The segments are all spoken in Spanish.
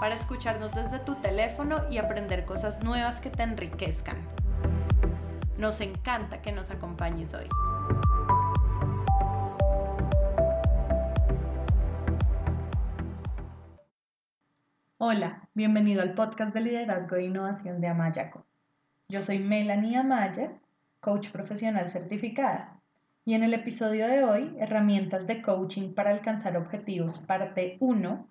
para escucharnos desde tu teléfono y aprender cosas nuevas que te enriquezcan. Nos encanta que nos acompañes hoy. Hola, bienvenido al podcast de liderazgo e innovación de Amayaco. Yo soy Melanie Amaya, coach profesional certificada, y en el episodio de hoy, herramientas de coaching para alcanzar objetivos, parte 1,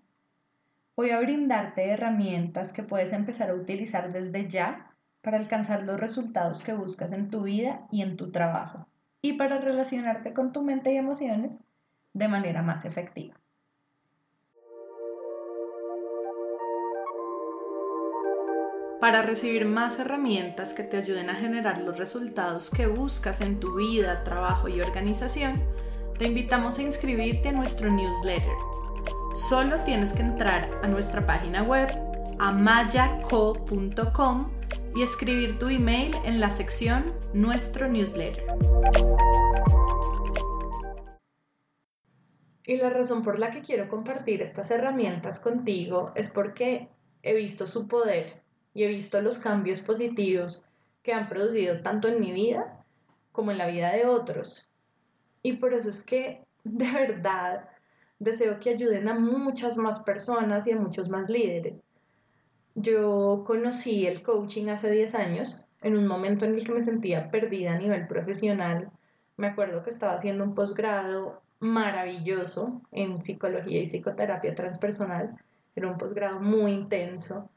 voy a brindarte herramientas que puedes empezar a utilizar desde ya para alcanzar los resultados que buscas en tu vida y en tu trabajo y para relacionarte con tu mente y emociones de manera más efectiva. Para recibir más herramientas que te ayuden a generar los resultados que buscas en tu vida, trabajo y organización, te invitamos a inscribirte a nuestro newsletter Solo tienes que entrar a nuestra página web amayaco.com y escribir tu email en la sección Nuestro newsletter. Y la razón por la que quiero compartir estas herramientas contigo es porque he visto su poder y he visto los cambios positivos que han producido tanto en mi vida como en la vida de otros. Y por eso es que de verdad deseo que ayuden a muchas más personas y a muchos más líderes. Yo conocí el coaching hace 10 años, en un momento en el que me sentía perdida a nivel profesional. Me acuerdo que estaba haciendo un posgrado maravilloso en psicología y psicoterapia transpersonal. Era un posgrado muy intenso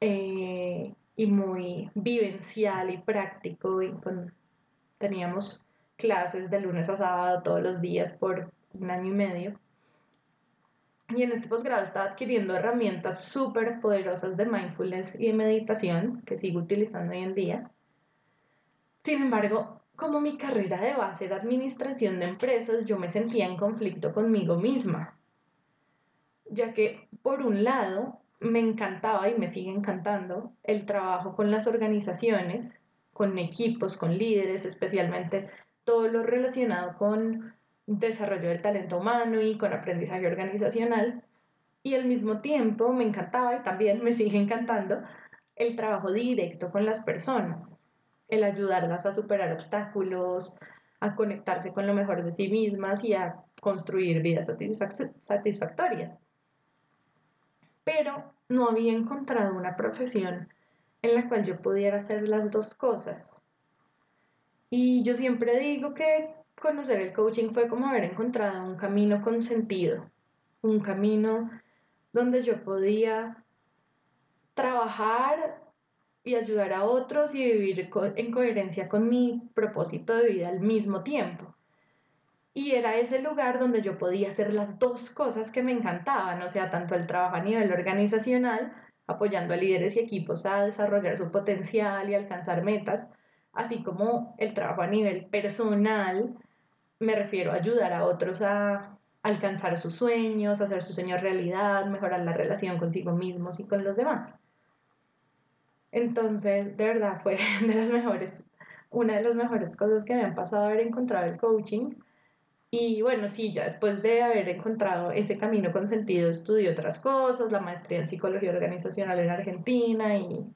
eh, y muy vivencial y práctico. Y teníamos clases de lunes a sábado todos los días por un año y medio. Y en este posgrado estaba adquiriendo herramientas súper poderosas de mindfulness y de meditación que sigo utilizando hoy en día. Sin embargo, como mi carrera de base era administración de empresas, yo me sentía en conflicto conmigo misma, ya que por un lado me encantaba y me sigue encantando el trabajo con las organizaciones, con equipos, con líderes, especialmente todo lo relacionado con desarrollo del talento humano y con aprendizaje organizacional. Y al mismo tiempo me encantaba y también me sigue encantando el trabajo directo con las personas, el ayudarlas a superar obstáculos, a conectarse con lo mejor de sí mismas y a construir vidas satisfactorias. Pero no había encontrado una profesión en la cual yo pudiera hacer las dos cosas. Y yo siempre digo que conocer el coaching fue como haber encontrado un camino con sentido, un camino donde yo podía trabajar y ayudar a otros y vivir en coherencia con mi propósito de vida al mismo tiempo. Y era ese lugar donde yo podía hacer las dos cosas que me encantaban, o sea, tanto el trabajo a nivel organizacional, apoyando a líderes y equipos a desarrollar su potencial y alcanzar metas, así como el trabajo a nivel personal, me refiero a ayudar a otros a alcanzar sus sueños, hacer sus sueños realidad, mejorar la relación consigo mismos y con los demás. Entonces, de verdad fue de las mejores, una de las mejores cosas que me han pasado haber encontrado el coaching. Y bueno, sí, ya después de haber encontrado ese camino con sentido, estudié otras cosas, la maestría en psicología organizacional en Argentina y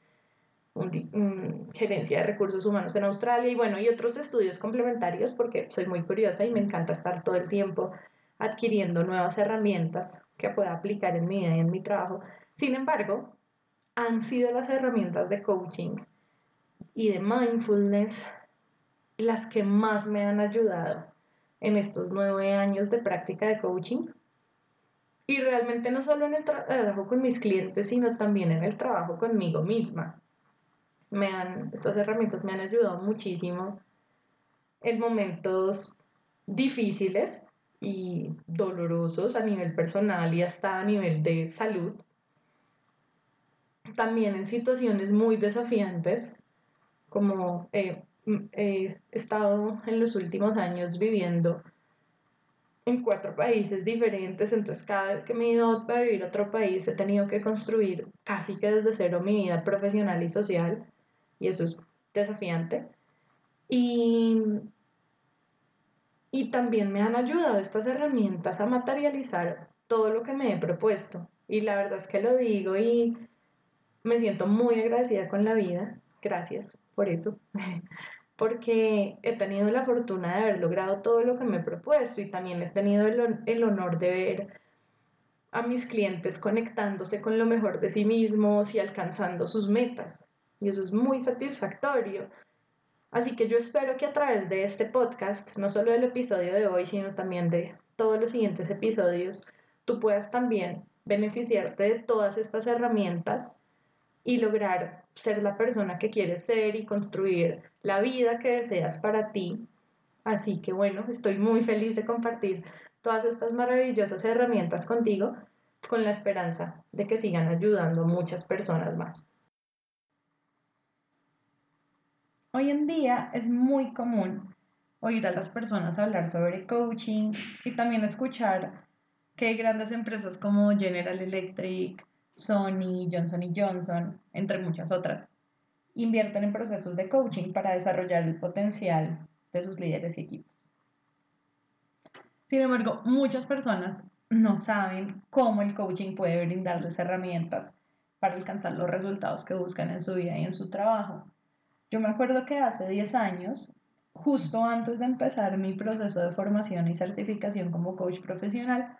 un, gerencia de recursos humanos en Australia y bueno, y otros estudios complementarios porque soy muy curiosa y me encanta estar todo el tiempo adquiriendo nuevas herramientas que pueda aplicar en mi vida y en mi trabajo. Sin embargo, han sido las herramientas de coaching y de mindfulness las que más me han ayudado en estos nueve años de práctica de coaching. Y realmente no solo en el trabajo con mis clientes, sino también en el trabajo conmigo misma me han, estas herramientas me han ayudado muchísimo en momentos difíciles y dolorosos a nivel personal y hasta a nivel de salud. también en situaciones muy desafiantes, como he estado en los últimos años viviendo en cuatro países diferentes, entonces cada vez que me he ido a vivir a otro país he tenido que construir casi que desde cero mi vida profesional y social, y eso es desafiante. Y, y también me han ayudado estas herramientas a materializar todo lo que me he propuesto. Y la verdad es que lo digo y me siento muy agradecida con la vida. Gracias por eso. porque he tenido la fortuna de haber logrado todo lo que me he propuesto y también he tenido el, honor de ver a mis clientes conectándose con lo mejor de sí mismos y alcanzando sus metas. Y eso es muy satisfactorio. Así que yo espero que a través de este podcast, no solo del episodio de hoy, sino también de todos los siguientes episodios, tú puedas también beneficiarte de todas estas herramientas y lograr ser la persona que quieres ser y construir la vida que deseas para ti. Así que bueno, estoy muy feliz de compartir todas estas maravillosas herramientas contigo con la esperanza de que sigan ayudando a muchas personas más. Hoy en día es muy común oír a las personas hablar sobre coaching y también escuchar que grandes empresas como General Electric, Sony, Johnson Johnson, entre muchas otras, invierten en procesos de coaching para desarrollar el potencial de sus líderes y equipos. Sin embargo, muchas personas no saben cómo el coaching puede brindarles herramientas para alcanzar los resultados que buscan en su vida y en su trabajo. Yo me acuerdo que hace 10 años, justo antes de empezar mi proceso de formación y certificación como coach profesional,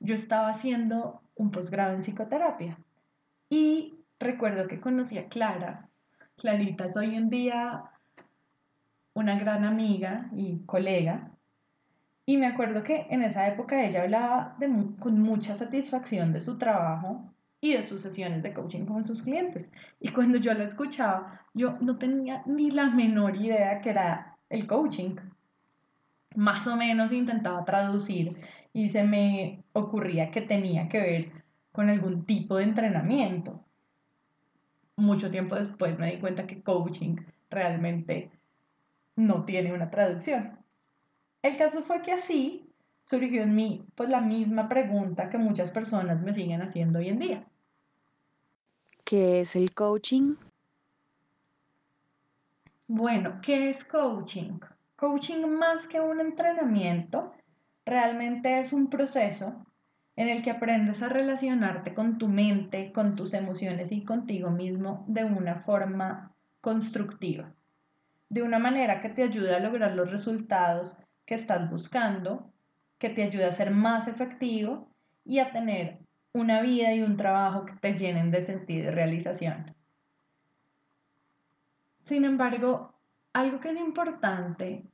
yo estaba haciendo un posgrado en psicoterapia y recuerdo que conocí a Clara. Clarita es hoy en día una gran amiga y colega. Y me acuerdo que en esa época ella hablaba con mucha satisfacción de su trabajo y de sus sesiones de coaching con sus clientes. Y cuando yo la escuchaba, yo no tenía ni la menor idea que era el coaching. Más o menos intentaba traducir y se me ocurría que tenía que ver con algún tipo de entrenamiento. Mucho tiempo después me di cuenta que coaching realmente no tiene una traducción. El caso fue que así surgió en mí pues la misma pregunta que muchas personas me siguen haciendo hoy en día. ¿Qué es el coaching? Bueno, ¿qué es coaching? Coaching más que un entrenamiento realmente es un proceso en el que aprendes a relacionarte con tu mente, con tus emociones y contigo mismo de una forma constructiva, de una manera que te ayude a lograr los resultados que estás buscando, que te ayude a ser más efectivo y a tener una vida y un trabajo que te llenen de sentido y realización. Sin embargo, algo que es importante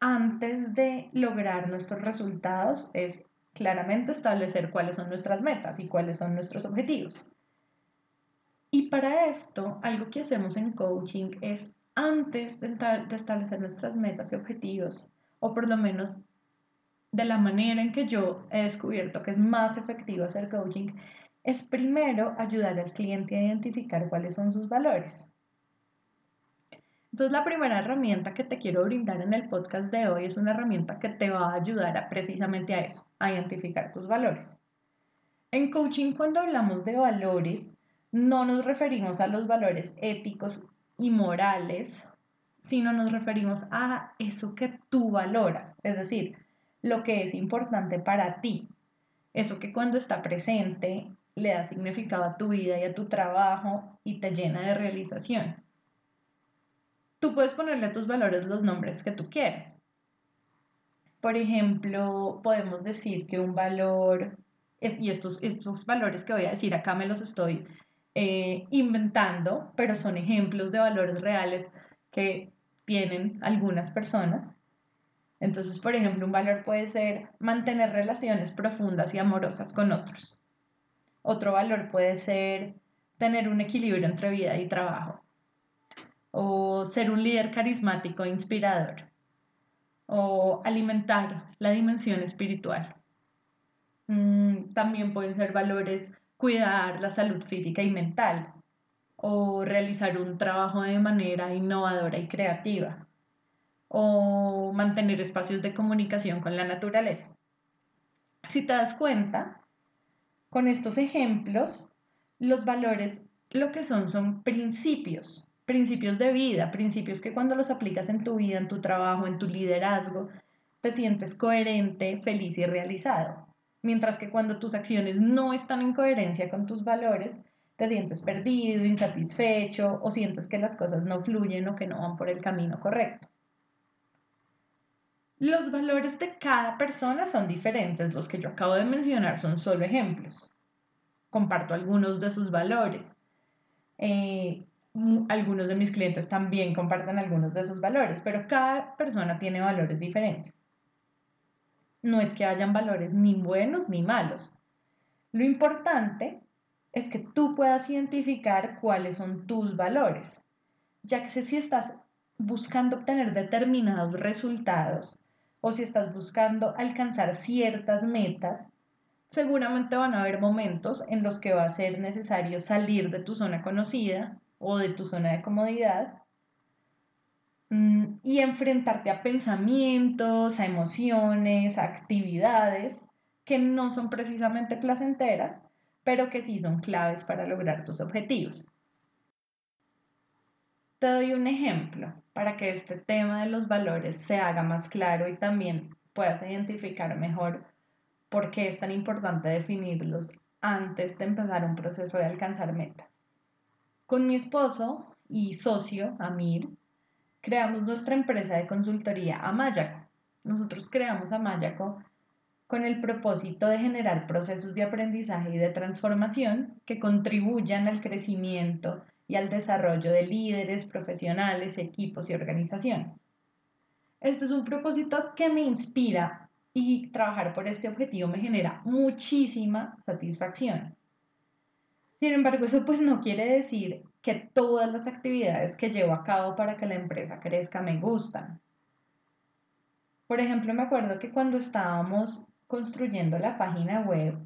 antes de lograr nuestros resultados es claramente establecer cuáles son nuestras metas y cuáles son nuestros objetivos. Y para esto, algo que hacemos en coaching es antes de, establecer nuestras metas y objetivos, o por lo menos de la manera en que yo he descubierto que es más efectivo hacer coaching, es primero ayudar al cliente a identificar cuáles son sus valores. Entonces, la primera herramienta que te quiero brindar en el podcast de hoy es una herramienta que te va a ayudar a, precisamente a eso, a identificar tus valores. En coaching, cuando hablamos de valores, no nos referimos a los valores éticos y morales, sino nos referimos a eso que tú valoras, es decir, lo que es importante para ti, eso que cuando está presente le da significado a tu vida y a tu trabajo y te llena de realización. Tú puedes ponerle a tus valores los nombres que tú quieras. Por ejemplo, podemos decir que un valor, es, y estos, estos valores que voy a decir acá me los estoy eh, inventando, pero son ejemplos de valores reales que tienen algunas personas. Entonces, por ejemplo, un valor puede ser mantener relaciones profundas y amorosas con otros. Otro valor puede ser tener un equilibrio entre vida y trabajo o ser un líder carismático e inspirador, o alimentar la dimensión espiritual. Mm, también pueden ser valores cuidar la salud física y mental o realizar un trabajo de manera innovadora y creativa o mantener espacios de comunicación con la naturaleza. Si te das cuenta, con estos ejemplos, los valores lo que son son principios, principios de vida, principios que cuando los aplicas en tu vida, en tu trabajo, en tu liderazgo, te sientes coherente, feliz y realizado. Mientras que cuando tus acciones no están en coherencia con tus valores, te sientes perdido, insatisfecho o sientes que las cosas no fluyen o que no van por el camino correcto. Los valores de cada persona son diferentes, los que yo acabo de mencionar son solo ejemplos. Comparto algunos de sus valores. Eh, algunos de mis clientes también comparten algunos de sus valores, pero cada persona tiene valores diferentes. No es que hayan valores ni buenos ni malos. Lo importante es que tú puedas identificar cuáles son tus valores, ya que si estás buscando obtener determinados resultados o si estás buscando alcanzar ciertas metas, seguramente van a haber momentos en los que va a ser necesario salir de tu zona conocida o de tu zona de comodidad mm, y enfrentarte a pensamientos, a emociones, a actividades que no son precisamente placenteras, pero que sí son claves para lograr tus objetivos. Te doy un ejemplo para que este tema de los valores se haga más claro y también puedas identificar mejor por qué es tan importante definirlos antes de empezar un proceso de alcanzar metas. Con mi esposo y socio, Amir, creamos nuestra empresa de consultoría Amayaco. Nosotros creamos Amayaco con el propósito de generar procesos de aprendizaje y de transformación que contribuyan al crecimiento y al desarrollo de líderes, profesionales, equipos y organizaciones. Este es un propósito que me inspira y trabajar por este objetivo me genera muchísima satisfacción. Sin embargo, eso pues no quiere decir que todas las actividades que llevo a cabo para que la empresa crezca me gustan. Por ejemplo, me acuerdo que cuando estábamos construyendo la página web,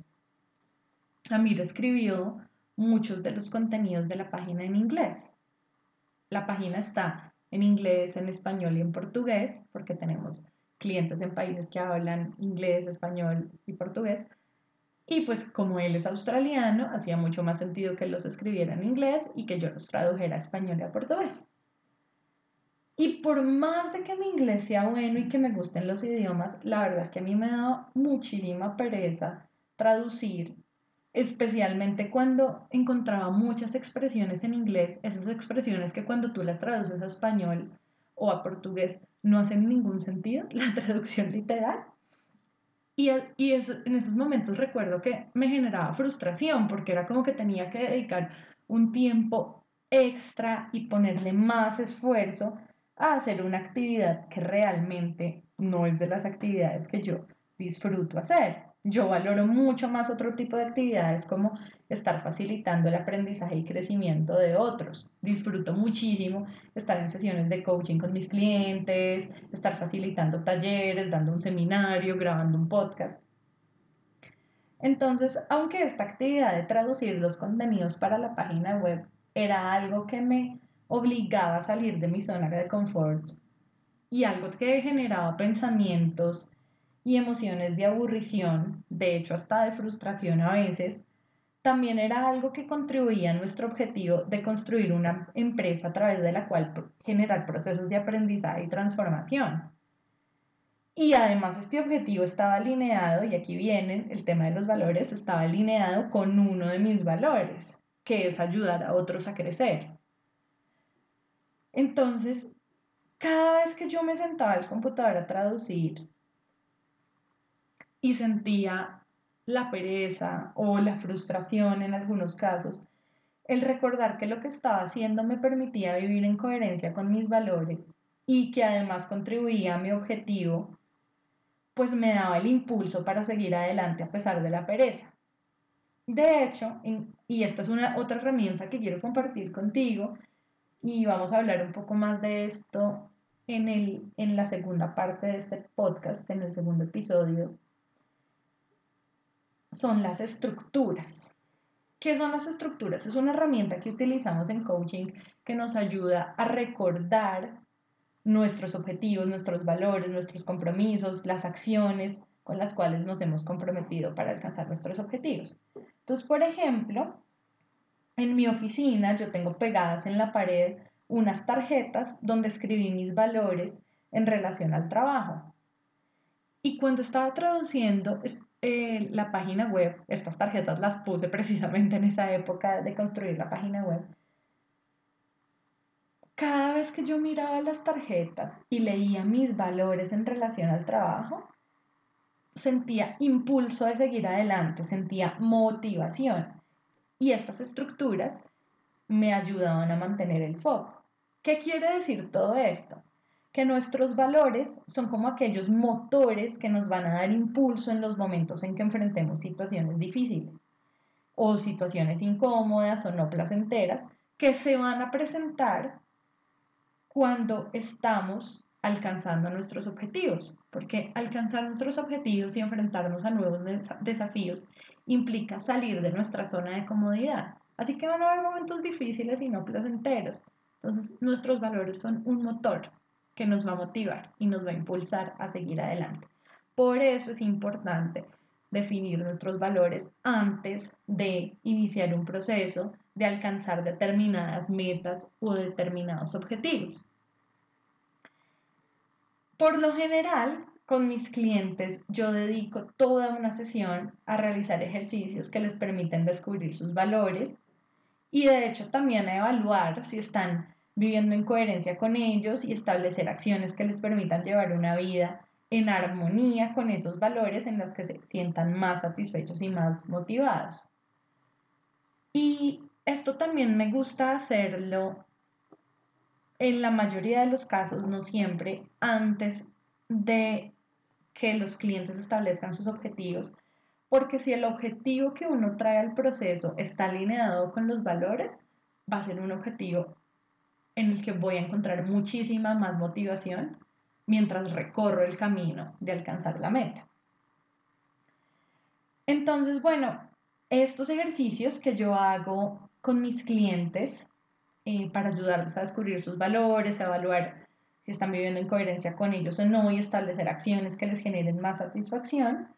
Amir escribió muchos de los contenidos de la página en inglés. La página está en inglés, en español y en portugués, porque tenemos clientes en países que hablan inglés, español y portugués. Y pues como él es australiano, hacía mucho más sentido que los escribiera en inglés y que yo los tradujera a español y a portugués. Y por más de que mi inglés sea bueno y que me gusten los idiomas, la verdad es que a mí me da muchísima pereza traducir, especialmente cuando encontraba muchas expresiones en inglés, esas expresiones que cuando tú las traduces a español o a portugués no hacen ningún sentido, la traducción literal. Y, y en esos momentos recuerdo que me generaba frustración porque era como que tenía que dedicar un tiempo extra y ponerle más esfuerzo a hacer una actividad que realmente no es de las actividades que yo disfruto hacer. Yo valoro mucho más otro tipo de actividades como estar facilitando el aprendizaje y crecimiento de otros. Disfruto muchísimo estar en sesiones de coaching con mis clientes, estar facilitando talleres, dando un seminario, grabando un podcast. Entonces, aunque esta actividad de traducir los contenidos para la página web era algo que me obligaba a salir de mi zona de confort y algo que generaba pensamientos y emociones de aburrición, de hecho hasta de frustración a veces, también era algo que contribuía a nuestro objetivo de construir una empresa a través de la cual generar procesos de aprendizaje y transformación. Y además este objetivo estaba alineado, y aquí viene el tema de los valores, estaba alineado con uno de mis valores, que es ayudar a otros a crecer. Entonces, cada vez que yo me sentaba al computador a traducir y sentía la pereza o la frustración en algunos casos, el recordar que lo que estaba haciendo me permitía vivir en coherencia con mis valores y que además contribuía a mi objetivo, pues me daba el impulso para seguir adelante a pesar de la pereza. De hecho, y esta es una otra herramienta que quiero compartir contigo, y vamos a hablar un poco más de esto en, el, en la segunda parte de este podcast, en el segundo episodio, son las estructuras. ¿Qué son las estructuras? Es una herramienta que utilizamos en coaching que nos ayuda a recordar nuestros objetivos, nuestros valores, nuestros compromisos, las acciones con las cuales nos hemos comprometido para alcanzar nuestros objetivos. Entonces, por ejemplo, en mi oficina yo tengo pegadas en la pared unas tarjetas donde escribí mis valores en relación al trabajo. Y cuando estaba traduciendo la página web, estas tarjetas las puse precisamente en esa época de construir la página web, cada vez que yo miraba las tarjetas y leía mis valores en relación al trabajo, sentía impulso de seguir adelante, sentía motivación. Y estas estructuras me ayudaban a mantener el foco. ¿Qué quiere decir todo esto? Que nuestros valores son como aquellos motores que nos van a dar impulso en los momentos en que enfrentemos situaciones difíciles o situaciones incómodas o no placenteras que se van a presentar cuando estamos alcanzando nuestros objetivos, porque alcanzar nuestros objetivos y enfrentarnos a nuevos desafíos implica salir de nuestra zona de comodidad. Así que van a haber momentos difíciles y no placenteros. Entonces, nuestros valores son un motor que nos va a motivar y nos va a impulsar a seguir adelante. Por eso es importante definir nuestros valores antes de iniciar un proceso de alcanzar determinadas metas o determinados objetivos. Por lo general, con mis clientes yo dedico toda una sesión a realizar ejercicios que les permiten descubrir sus valores y de hecho también a evaluar si están viviendo en coherencia con ellos y establecer acciones que les permitan llevar una vida en armonía con esos valores en las que se sientan más satisfechos y más motivados. Y esto también me gusta hacerlo en la mayoría de los casos, no siempre, antes de que los clientes establezcan sus objetivos, porque si el objetivo que uno trae al proceso está alineado con los valores, va a ser un objetivo en el que voy a encontrar muchísima más motivación mientras recorro el camino de alcanzar la meta. Entonces, bueno, estos ejercicios que yo hago con mis clientes eh, para ayudarles a descubrir sus valores, a evaluar si están viviendo en coherencia con ellos o no y establecer acciones que les generen más satisfacción,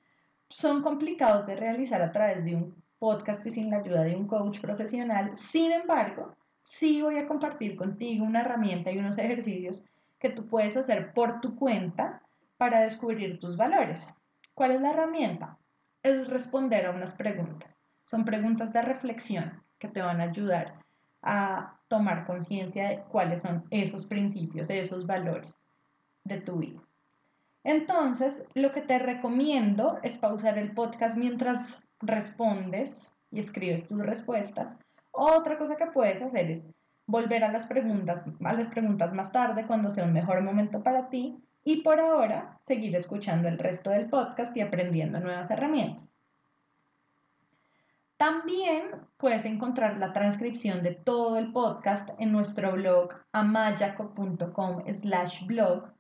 son complicados de realizar a través de un podcast y sin la ayuda de un coach profesional. Sin embargo, sí voy a compartir contigo una herramienta y unos ejercicios que tú puedes hacer por tu cuenta para descubrir tus valores. ¿Cuál es la herramienta? Es responder a unas preguntas. Son preguntas de reflexión que te van a ayudar a tomar conciencia de cuáles son esos principios, esos valores de tu vida. Entonces, lo que te recomiendo es pausar el podcast mientras respondes y escribes tus respuestas. Otra cosa que puedes hacer es volver a las preguntas, a las preguntas más tarde cuando sea un mejor momento para ti y por ahora seguir escuchando el resto del podcast y aprendiendo nuevas herramientas. También puedes encontrar la transcripción de todo el podcast en nuestro blog amayaco.com slash blog,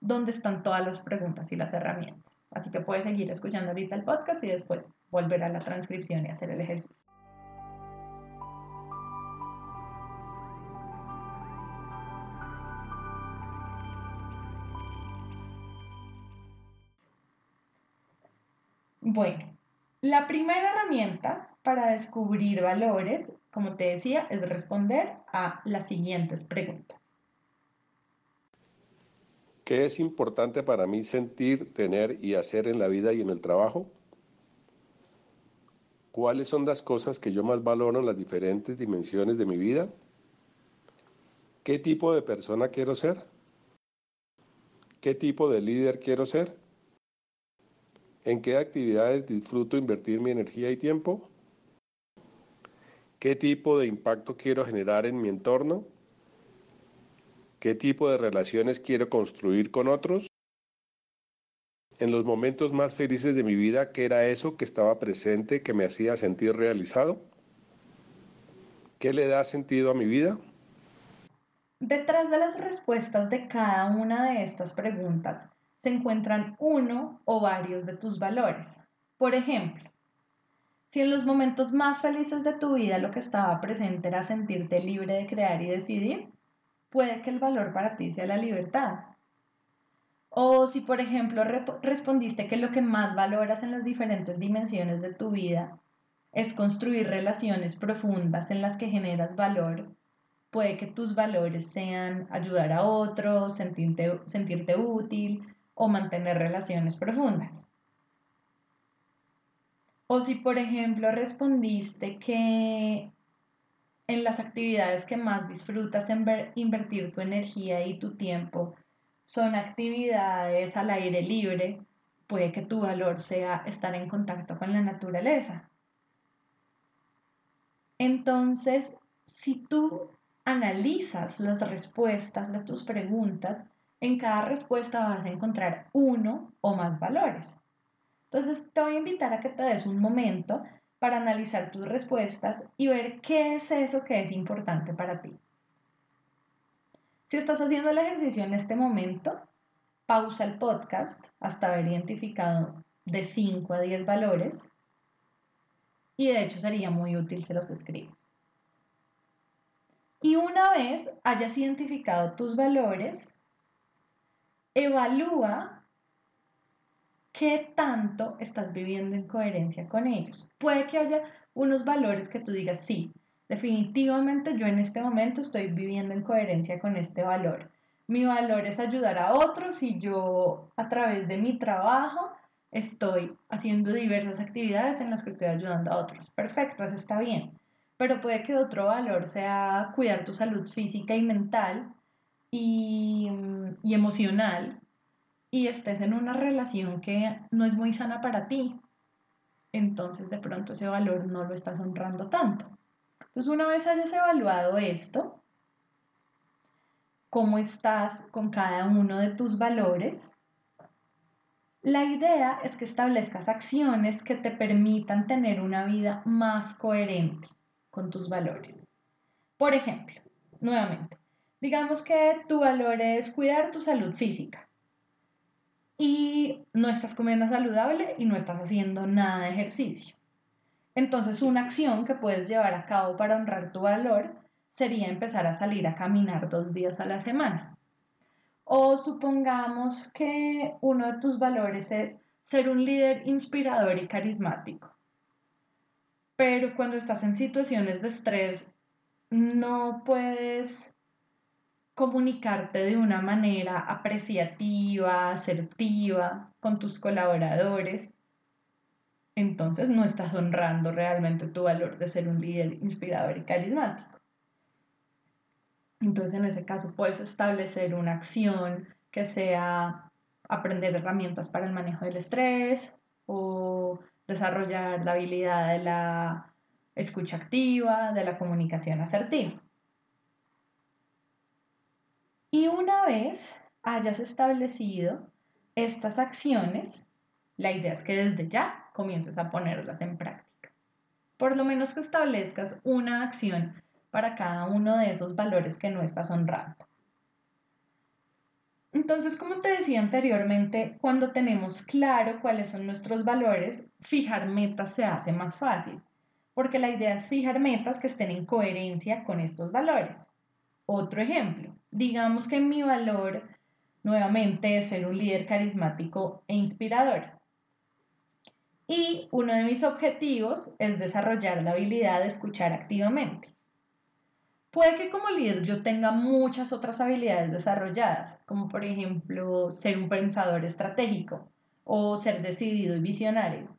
donde están todas las preguntas y las herramientas. Así que puedes seguir escuchando ahorita el podcast y después volver a la transcripción y hacer el ejercicio. Bueno, la primera herramienta para descubrir valores, como te decía, es responder a las siguientes preguntas. ¿Qué es importante para mí sentir, tener y hacer en la vida y en el trabajo? ¿Cuáles son las cosas que yo más valoro en las diferentes dimensiones de mi vida? ¿Qué tipo de persona quiero ser? ¿Qué tipo de líder quiero ser? ¿En qué actividades disfruto invertir mi energía y tiempo? ¿Qué tipo de impacto quiero generar en mi entorno? ¿Qué tipo de relaciones quiero construir con otros? En los momentos más felices de mi vida, ¿qué era eso que estaba presente que me hacía sentir realizado? ¿Qué le da sentido a mi vida? Detrás de las respuestas de cada una de estas preguntas se encuentran uno o varios de tus valores. Por ejemplo, Si en los momentos más felices de tu vida lo que estaba presente era sentirte libre de crear y decidir, puede que el valor para ti sea la libertad. O si, por ejemplo, respondiste que lo que más valoras en las diferentes dimensiones de tu vida es construir relaciones profundas en las que generas valor, puede que tus valores sean ayudar a otros, sentirte, sentirte útil o mantener relaciones profundas. O si, por ejemplo, respondiste que en las actividades que más disfrutas en invertir tu energía y tu tiempo son actividades al aire libre, puede que tu valor sea estar en contacto con la naturaleza. Entonces, si tú analizas las respuestas de tus preguntas, en cada respuesta vas a encontrar uno o más valores. Entonces, te voy a invitar a que te des un momento para analizar tus respuestas y ver qué es eso que es importante para ti. Si estás haciendo el ejercicio en este momento, pausa el podcast hasta haber identificado de 5 a 10 valores y de hecho sería muy útil que los escribas. Y una vez hayas identificado tus valores, evalúa qué tanto estás viviendo en coherencia con ellos. Puede que haya unos valores que tú digas, sí, definitivamente yo en este momento estoy viviendo en coherencia con este valor. Mi valor es ayudar a otros y yo a través de mi trabajo estoy haciendo diversas actividades en las que estoy ayudando a otros. Perfecto, eso está bien. Pero puede que otro valor sea cuidar tu salud física y mental y, y emocional y estés en una relación que no es muy sana para ti, entonces de pronto ese valor no lo estás honrando tanto. Entonces una vez hayas evaluado esto, cómo estás con cada uno de tus valores, la idea es que establezcas acciones que te permitan tener una vida más coherente con tus valores. Por ejemplo, nuevamente, digamos que tu valor es cuidar tu salud física y no estás comiendo saludable y no estás haciendo nada de ejercicio. Entonces, una acción que puedes llevar a cabo para honrar tu valor sería empezar a salir a caminar dos días a la semana. O supongamos que uno de tus valores es ser un líder inspirador y carismático. Pero cuando estás en situaciones de estrés, no puedes comunicarte de una manera apreciativa, asertiva con tus colaboradores, entonces no estás honrando realmente tu valor de ser un líder inspirador y carismático. Entonces en ese caso puedes establecer una acción que sea aprender herramientas para el manejo del estrés o desarrollar la habilidad de la escucha activa, de la comunicación asertiva. Y una vez hayas establecido estas acciones, la idea es que desde ya comiences a ponerlas en práctica. Por lo menos que establezcas una acción para cada uno de esos valores que no estás honrando. Entonces, como te decía anteriormente, cuando tenemos claro cuáles son nuestros valores, fijar metas se hace más fácil, porque la idea es fijar metas que estén en coherencia con estos valores. Otro ejemplo, digamos que mi valor nuevamente es ser un líder carismático e inspirador. Y uno de mis objetivos es desarrollar la habilidad de escuchar activamente. Puede que como líder yo tenga muchas otras habilidades desarrolladas, como por ejemplo ser un pensador estratégico o ser decidido y visionario,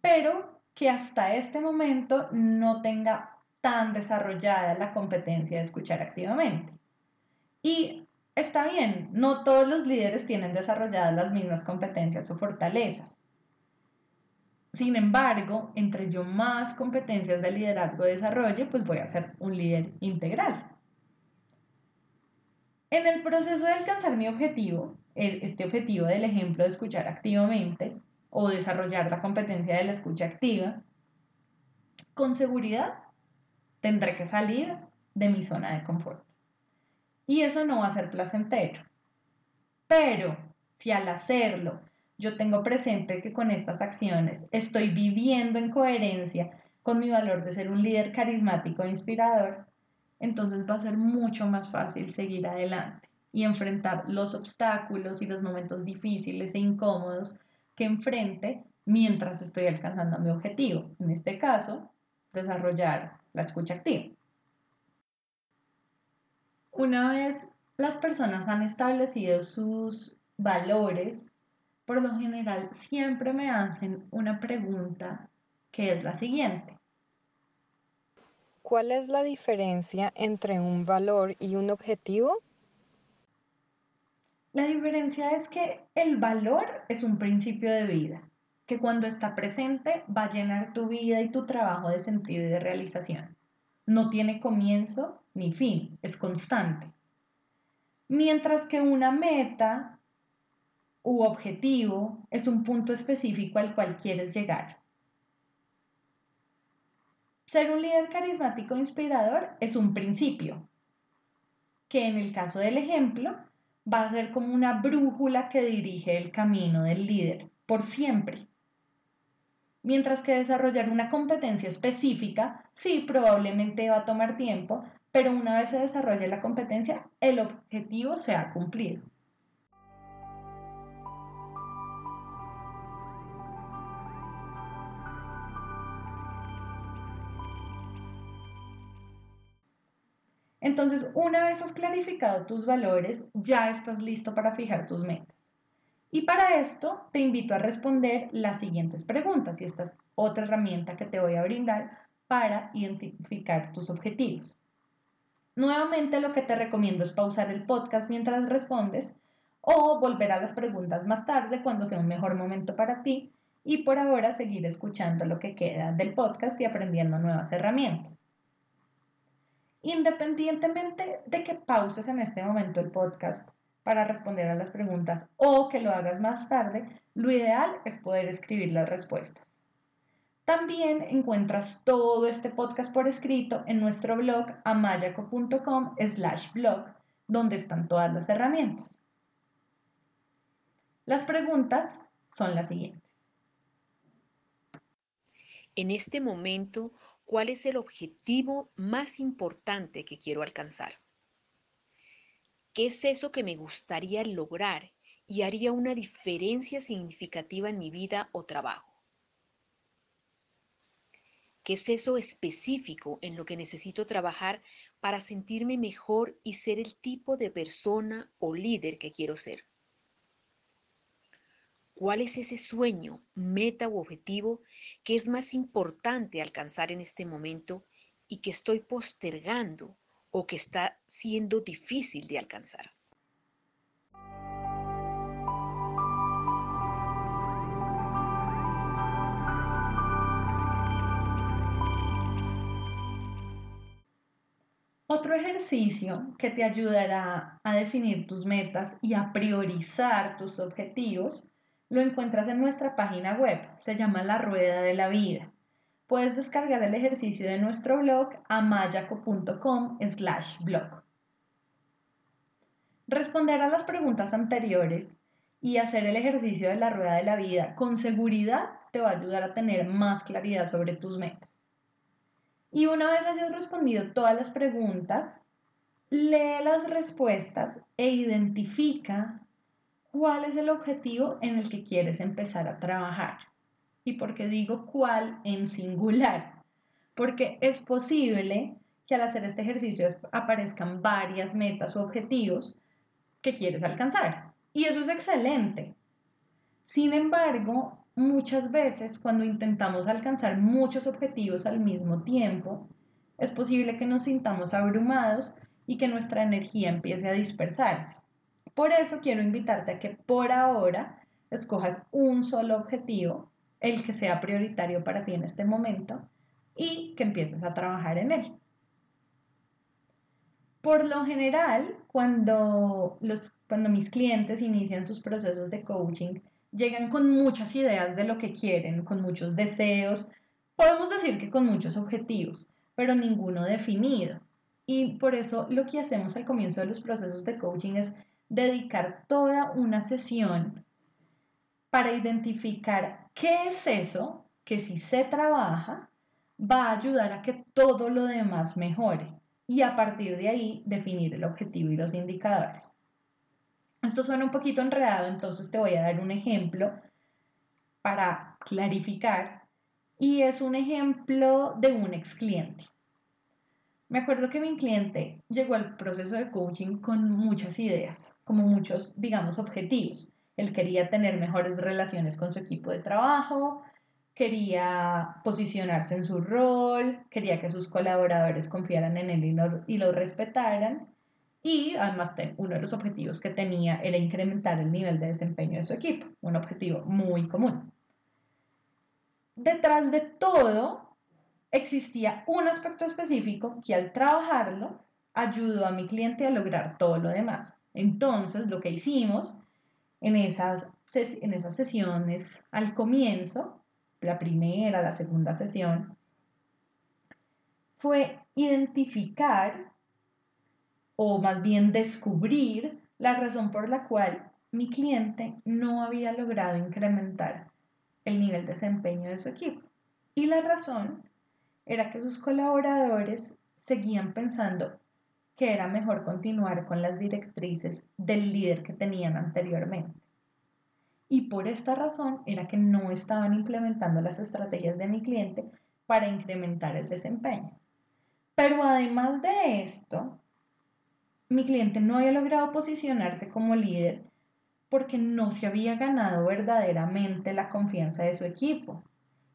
pero que hasta este momento no tenga tan desarrollada la competencia de escuchar activamente. Y está bien, no todos los líderes tienen desarrolladas las mismas competencias o fortalezas. Sin embargo, entre yo más competencias de liderazgo desarrolle, pues voy a ser un líder integral. En el proceso de alcanzar mi objetivo, este objetivo del ejemplo de escuchar activamente o desarrollar la competencia de la escucha activa, con seguridad tendré que salir de mi zona de confort. Y eso no va a ser placentero. Pero si al hacerlo yo tengo presente que con estas acciones estoy viviendo en coherencia con mi valor de ser un líder carismático e inspirador, entonces va a ser mucho más fácil seguir adelante y enfrentar los obstáculos y los momentos difíciles e incómodos que enfrente mientras estoy alcanzando mi objetivo. En este caso, desarrollar la escucha activa. Una vez las personas han establecido sus valores, por lo general siempre me hacen una pregunta que es la siguiente. ¿Cuál es la diferencia entre un valor y un objetivo? La diferencia es que el valor es un principio de vida, que cuando está presente va a llenar tu vida y tu trabajo de sentido y de realización. No tiene comienzo ni fin, es constante. Mientras que una meta u objetivo es un punto específico al cual quieres llegar. Ser un líder carismático e inspirador es un principio, que en el caso del ejemplo va a ser como una brújula que dirige el camino del líder por siempre. Mientras que desarrollar una competencia específica, sí, probablemente va a tomar tiempo, pero una vez se desarrolle la competencia, el objetivo se ha cumplido. Entonces, una vez has clarificado tus valores, ya estás listo para fijar tus metas. Y para esto te invito a responder las siguientes preguntas y esta es otra herramienta que te voy a brindar para identificar tus objetivos. Nuevamente lo que te recomiendo es pausar el podcast mientras respondes o volver a las preguntas más tarde cuando sea un mejor momento para ti y por ahora seguir escuchando lo que queda del podcast y aprendiendo nuevas herramientas. Independientemente de que pauses en este momento el podcast para responder a las preguntas o que lo hagas más tarde, lo ideal es poder escribir las respuestas. También encuentras todo este podcast por escrito en nuestro blog amayaco.com slash blog, donde están todas las herramientas. Las preguntas son las siguientes. En este momento, cuál es el objetivo más importante que quiero alcanzar. ¿Qué es eso que me gustaría lograr y haría una diferencia significativa en mi vida o trabajo? ¿Qué es eso específico en lo que necesito trabajar para sentirme mejor y ser el tipo de persona o líder que quiero ser? ¿Cuál es ese sueño, meta u objetivo que es más importante alcanzar en este momento y que estoy postergando o que está siendo difícil de alcanzar? Otro ejercicio que te ayudará a definir tus metas y a priorizar tus objetivos lo encuentras en nuestra página web, se llama La Rueda de la Vida. Puedes descargar el ejercicio de nuestro blog amayaco.com slash blog. Responder a las preguntas anteriores y hacer el ejercicio de la rueda de la vida con seguridad te va a ayudar a tener más claridad sobre tus metas. Y una vez hayas respondido todas las preguntas, lee las respuestas e identifica cuál es el objetivo en el que quieres empezar a trabajar. ¿Y por qué digo cuál en singular? Porque es posible que al hacer este ejercicio aparezcan varias metas o objetivos que quieres alcanzar. Y eso es excelente. Sin embargo, muchas veces cuando intentamos alcanzar muchos objetivos al mismo tiempo, es posible que nos sintamos abrumados y que nuestra energía empiece a dispersarse. Por eso quiero invitarte a que por ahora escojas un solo objetivo, el que sea prioritario para ti en este momento, y que empieces a trabajar en él. Por lo general, cuando, los, cuando mis clientes inician sus procesos de coaching, llegan con muchas ideas de lo que quieren, con muchos deseos, podemos decir que con muchos objetivos, pero ninguno definido. Y por eso lo que hacemos al comienzo de los procesos de coaching es dedicar toda una sesión para identificar qué es eso que si se trabaja va a ayudar a que todo lo demás mejore y a partir de ahí definir el objetivo y los indicadores. Esto suena un poquito enredado, entonces te voy a dar un ejemplo para clarificar y es un ejemplo de un ex cliente. Me acuerdo que mi cliente llegó al proceso de coaching con muchas ideas, como muchos, digamos, objetivos. Él quería tener mejores relaciones con su equipo de trabajo, quería posicionarse en su rol, quería que sus colaboradores confiaran en él y lo, respetaran. Y además uno de los objetivos que tenía era incrementar el nivel de desempeño de su equipo, un objetivo muy común. Detrás de todo existía un aspecto específico que al trabajarlo ayudó a mi cliente a lograr todo lo demás. Entonces, lo que hicimos en esas, en esas sesiones al comienzo, la primera, la segunda sesión, fue identificar o más bien descubrir la razón por la cual mi cliente no había logrado incrementar el nivel de desempeño de su equipo. Y la razón era que sus colaboradores seguían pensando que era mejor continuar con las directrices del líder que tenían anteriormente. Y por esta razón era que no estaban implementando las estrategias de mi cliente para incrementar el desempeño. Pero además de esto, mi cliente no había logrado posicionarse como líder porque no se había ganado verdaderamente la confianza de su equipo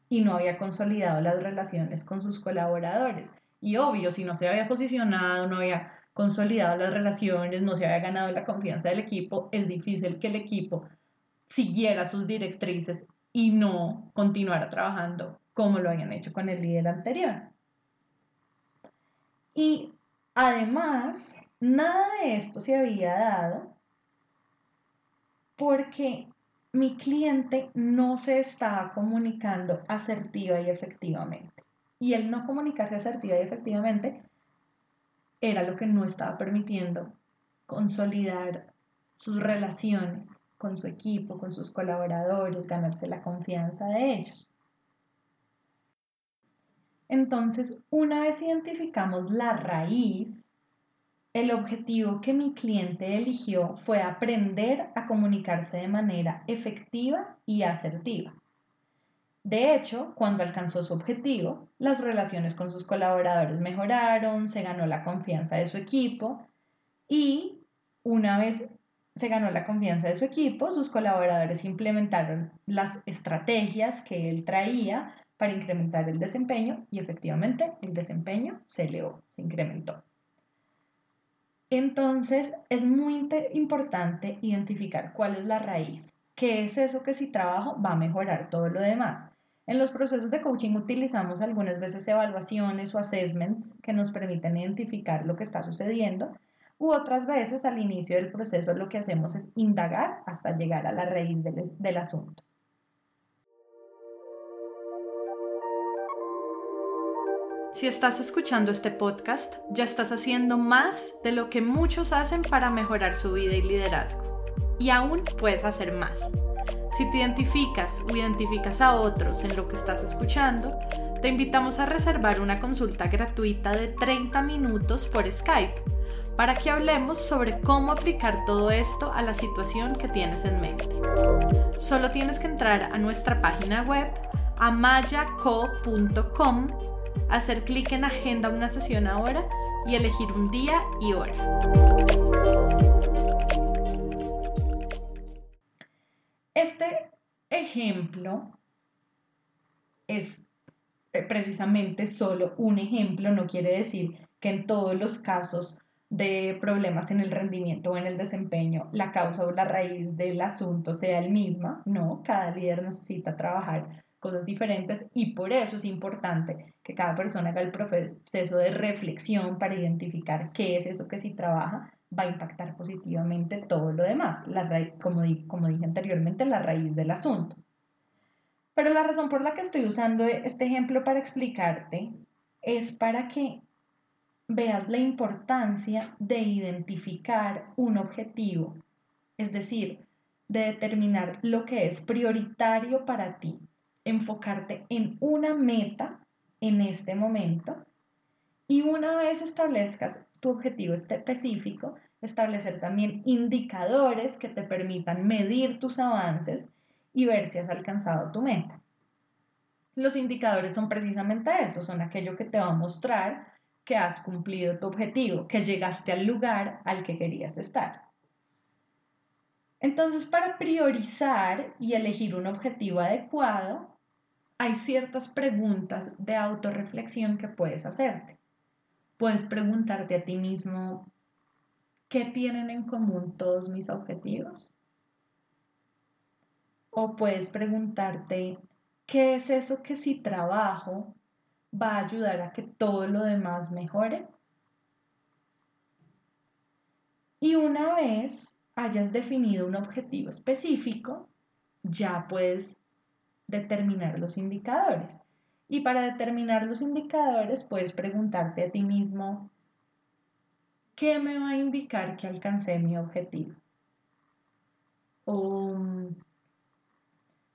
y no había consolidado las relaciones con sus colaboradores. Y obvio, si no se había posicionado, no había consolidado las relaciones, no se había ganado la confianza del equipo, es difícil que el equipo siguiera sus directrices y no continuara trabajando como lo habían hecho con el líder anterior. Y además, Nada de esto se había dado porque mi cliente no se estaba comunicando asertiva y efectivamente. Y el no comunicarse asertiva y efectivamente era lo que no estaba permitiendo consolidar sus relaciones con su equipo, con sus colaboradores, ganarse la confianza de ellos. Entonces, una vez identificamos la raíz el objetivo que mi cliente eligió fue aprender a comunicarse de manera efectiva y asertiva. De hecho, cuando alcanzó su objetivo, las relaciones con sus colaboradores mejoraron, se ganó la confianza de su equipo y una vez se ganó la confianza de su equipo, sus colaboradores implementaron las estrategias que él traía para incrementar el desempeño y efectivamente el desempeño se elevó, se incrementó. Entonces es muy importante identificar cuál es la raíz, qué es eso que si trabajo va a mejorar todo lo demás. En los procesos de coaching utilizamos algunas veces evaluaciones o assessments que nos permiten identificar lo que está sucediendo u otras veces al inicio del proceso lo que hacemos es indagar hasta llegar a la raíz del, asunto. Si estás escuchando este podcast, ya estás haciendo más de lo que muchos hacen para mejorar su vida y liderazgo. Y aún puedes hacer más. Si te identificas o identificas a otros en lo que estás escuchando, te invitamos a reservar una consulta gratuita de 30 minutos por Skype para que hablemos sobre cómo aplicar todo esto a la situación que tienes en mente. Solo tienes que entrar a nuestra página web amayaco.com hacer clic en Agenda una sesión ahora y elegir un día y hora. Este ejemplo es precisamente solo un ejemplo, no quiere decir que en todos los casos de problemas en el rendimiento o en el desempeño, la causa o la raíz del asunto sea el misma, no, cada líder necesita trabajar cosas diferentes y por eso es importante que cada persona haga el proceso de reflexión para identificar qué es eso que si trabaja va a impactar positivamente todo lo demás, la como, como dije anteriormente, la raíz del asunto. Pero la razón por la que estoy usando este ejemplo para explicarte es para que veas la importancia de identificar un objetivo. Es decir, de determinar lo que es prioritario para ti, enfocarte en una meta en este momento y una vez establezcas tu objetivo específico, establecer también indicadores que te permitan medir tus avances y ver si has alcanzado tu meta. Los indicadores son precisamente eso, son aquello que te va a mostrar que has cumplido tu objetivo, que llegaste al lugar al que querías estar. Entonces, para priorizar y elegir un objetivo adecuado, hay ciertas preguntas de autorreflexión que puedes hacerte. Puedes preguntarte a ti mismo, ¿qué tienen en común todos mis objetivos? O puedes preguntarte, ¿qué es eso que si trabajo va a ayudar a que todo lo demás mejore? Y una vez hayas definido un objetivo específico, ya puedes determinar los indicadores. Y para determinar los indicadores, puedes preguntarte a ti mismo, ¿qué me va a indicar que alcancé mi objetivo? ¿O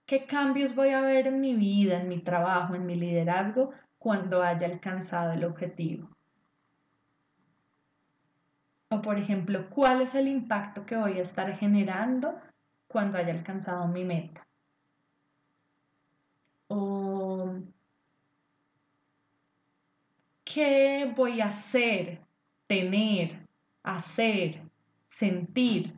qué cambios voy a ver en mi vida, en mi trabajo, en mi liderazgo cuando haya alcanzado el objetivo? O por ejemplo, ¿cuál es el impacto que voy a estar generando cuando haya alcanzado mi meta? ¿Qué voy a hacer, tener, hacer, sentir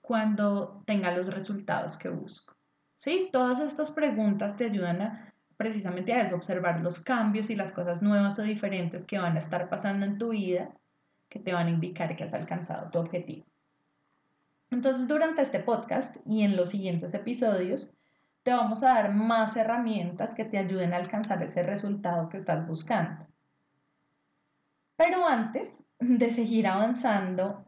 cuando tenga los resultados que busco? ¿Sí? Todas estas preguntas te ayudan a, precisamente a observar los cambios y las cosas nuevas o diferentes que van a estar pasando en tu vida que te van a indicar que has alcanzado tu objetivo. Entonces, durante este podcast y en los siguientes episodios, te vamos a dar más herramientas que te ayuden a alcanzar ese resultado que estás buscando. Pero antes de seguir avanzando,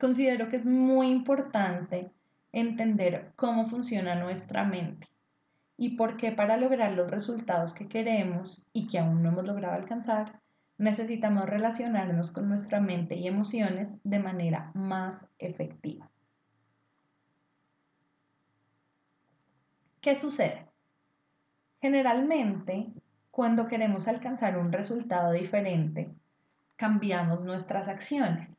considero que es muy importante entender cómo funciona nuestra mente y por qué para lograr los resultados que queremos y que aún no hemos logrado alcanzar, necesitamos relacionarnos con nuestra mente y emociones de manera más efectiva. ¿Qué sucede? Generalmente, cuando queremos alcanzar un resultado diferente, cambiamos nuestras acciones.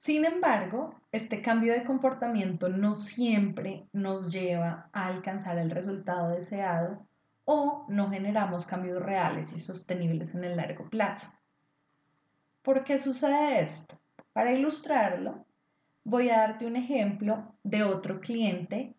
Sin embargo, este cambio de comportamiento no siempre nos lleva a alcanzar el resultado deseado o no generamos cambios reales y sostenibles en el largo plazo. ¿Por qué sucede esto? Para ilustrarlo, voy a darte un ejemplo de otro cliente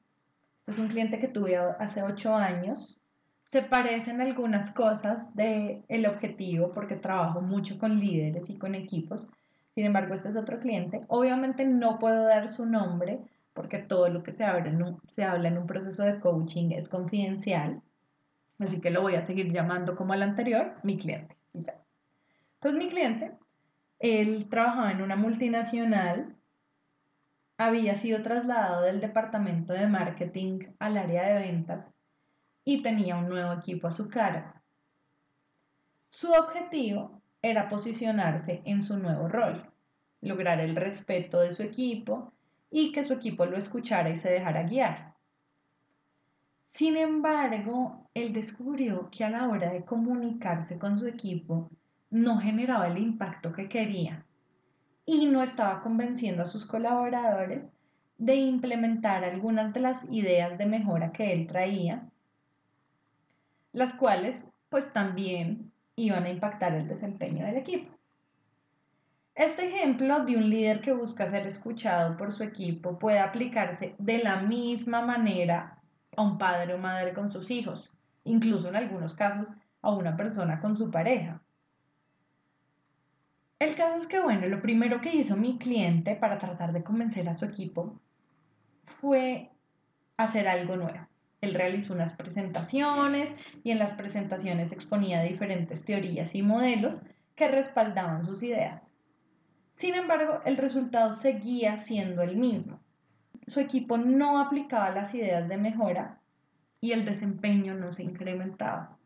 es un cliente que tuve hace ocho años. Se parecen algunas cosas del el objetivo porque trabajo mucho con líderes y con equipos. Sin embargo, este es otro cliente. Obviamente no puedo dar su nombre porque todo lo que se habla en un, se habla en un proceso de coaching es confidencial. Así que lo voy a seguir llamando como el anterior, mi cliente. Entonces mi cliente, él trabajaba en una multinacional había sido trasladado del departamento de marketing al área de ventas y tenía un nuevo equipo a su cargo. Su objetivo era posicionarse en su nuevo rol, lograr el respeto de su equipo y que su equipo lo escuchara y se dejara guiar. Sin embargo, él descubrió que a la hora de comunicarse con su equipo no generaba el impacto que quería y no estaba convenciendo a sus colaboradores de implementar algunas de las ideas de mejora que él traía, las cuales pues también iban a impactar el desempeño del equipo. Este ejemplo de un líder que busca ser escuchado por su equipo puede aplicarse de la misma manera a un padre o madre con sus hijos, incluso en algunos casos a una persona con su pareja. El caso es que, bueno, lo primero que hizo mi cliente para tratar de convencer a su equipo fue hacer algo nuevo. Él realizó unas presentaciones y en las presentaciones exponía diferentes teorías y modelos que respaldaban sus ideas. Sin embargo, el resultado seguía siendo el mismo. Su equipo no aplicaba las ideas de mejora y el desempeño no se incrementaba.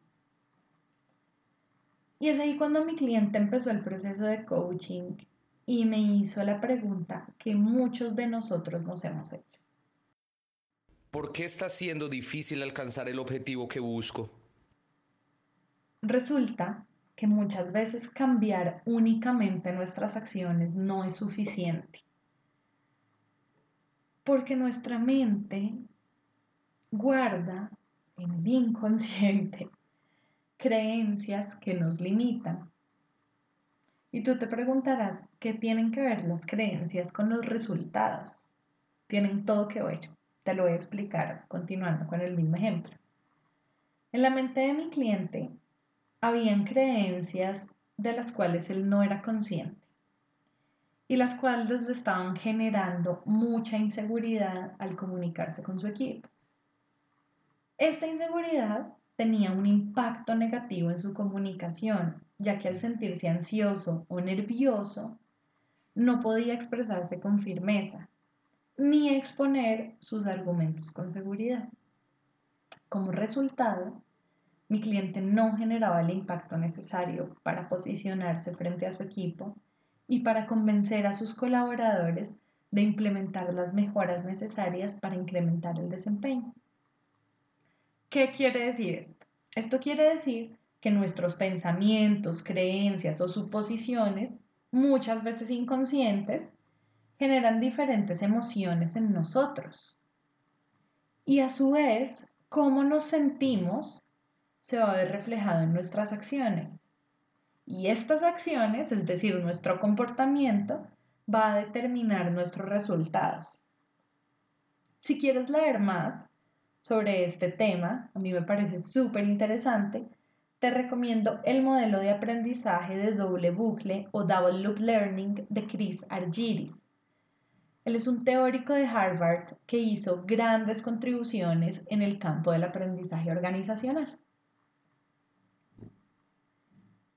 Y es ahí cuando mi cliente empezó el proceso de coaching y me hizo la pregunta que muchos de nosotros nos hemos hecho. ¿Por qué está siendo difícil alcanzar el objetivo que busco? Resulta que muchas veces cambiar únicamente nuestras acciones no es suficiente. Porque nuestra mente guarda en el inconsciente creencias que nos limitan. Y tú te preguntarás, ¿qué tienen que ver las creencias con los resultados? Tienen todo que ver. Te lo voy a explicar continuando con el mismo ejemplo. En la mente de mi cliente habían creencias de las cuales él no era consciente y las cuales le estaban generando mucha inseguridad al comunicarse con su equipo. Esta inseguridad tenía un impacto negativo en su comunicación, ya que al sentirse ansioso o nervioso, no podía expresarse con firmeza, ni exponer sus argumentos con seguridad. Como resultado, mi cliente no generaba el impacto necesario para posicionarse frente a su equipo y para convencer a sus colaboradores de implementar las mejoras necesarias para incrementar el desempeño. ¿Qué quiere decir esto? Esto quiere decir que nuestros pensamientos, creencias o suposiciones, muchas veces inconscientes, generan diferentes emociones en nosotros. Y a su vez, cómo nos sentimos se va a ver reflejado en nuestras acciones. Y estas acciones, es decir, nuestro comportamiento, va a determinar nuestros resultados. Si quieres leer más, sobre este tema, a mí me parece súper interesante, te recomiendo el modelo de aprendizaje de doble bucle o Double Loop Learning de Chris Argyris. Él es un teórico de Harvard que hizo grandes contribuciones en el campo del aprendizaje organizacional.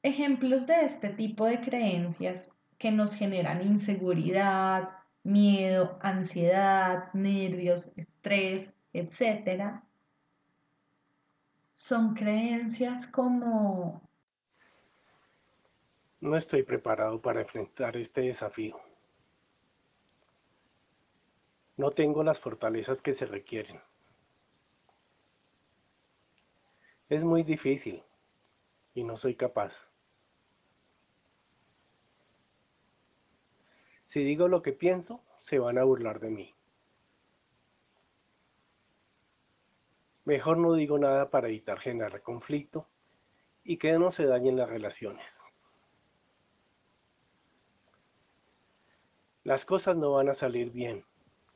Ejemplos de este tipo de creencias que nos generan inseguridad, miedo, ansiedad, nervios, estrés, etcétera, son creencias como no estoy preparado para enfrentar este desafío. No tengo las fortalezas que se requieren. Es muy difícil y no soy capaz. Si digo lo que pienso, se van a burlar de mí. Mejor no digo nada para evitar generar conflicto y que no se dañen las relaciones. Las cosas no van a salir bien,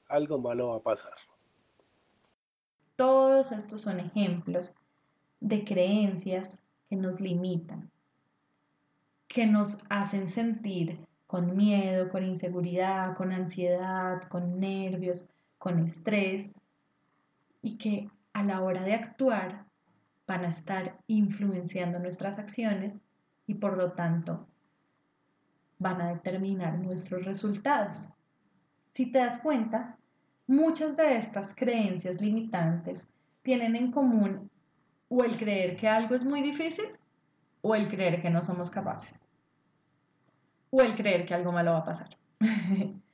algo malo va a pasar. Todos estos son ejemplos de creencias que nos limitan, que nos hacen sentir con miedo, con inseguridad, con ansiedad, con nervios, con estrés y que a la hora de actuar van a estar influenciando nuestras acciones y por lo tanto van a determinar nuestros resultados. Si te das cuenta, muchas de estas creencias limitantes tienen en común o el creer que algo es muy difícil o el creer que no somos capaces o el creer que algo malo va a pasar.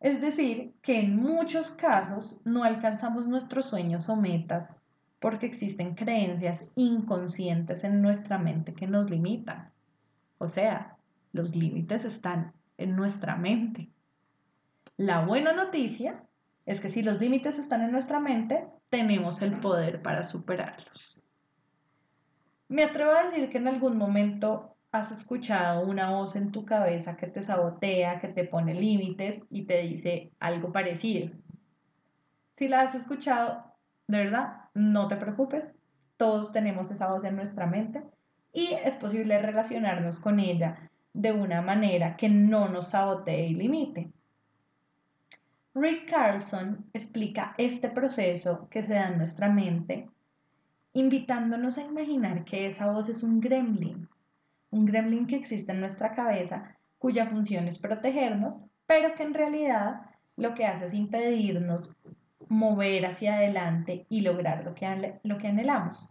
Es decir, que en muchos casos no alcanzamos nuestros sueños o metas porque existen creencias inconscientes en nuestra mente que nos limitan. O sea, los límites están en nuestra mente. La buena noticia es que si los límites están en nuestra mente, tenemos el poder para superarlos. Me atrevo a decir que en algún momento has escuchado una voz en tu cabeza que te sabotea, que te pone límites y te dice algo parecido. Si la has escuchado, de verdad, no te preocupes, todos tenemos esa voz en nuestra mente y es posible relacionarnos con ella de una manera que no nos sabotee y limite. Rick Carlson explica este proceso que se da en nuestra mente, invitándonos a imaginar que esa voz es un gremlin, un gremlin que existe en nuestra cabeza cuya función es protegernos, pero que en realidad lo que hace es impedirnos mover hacia adelante y lograr lo que, lo que anhelamos.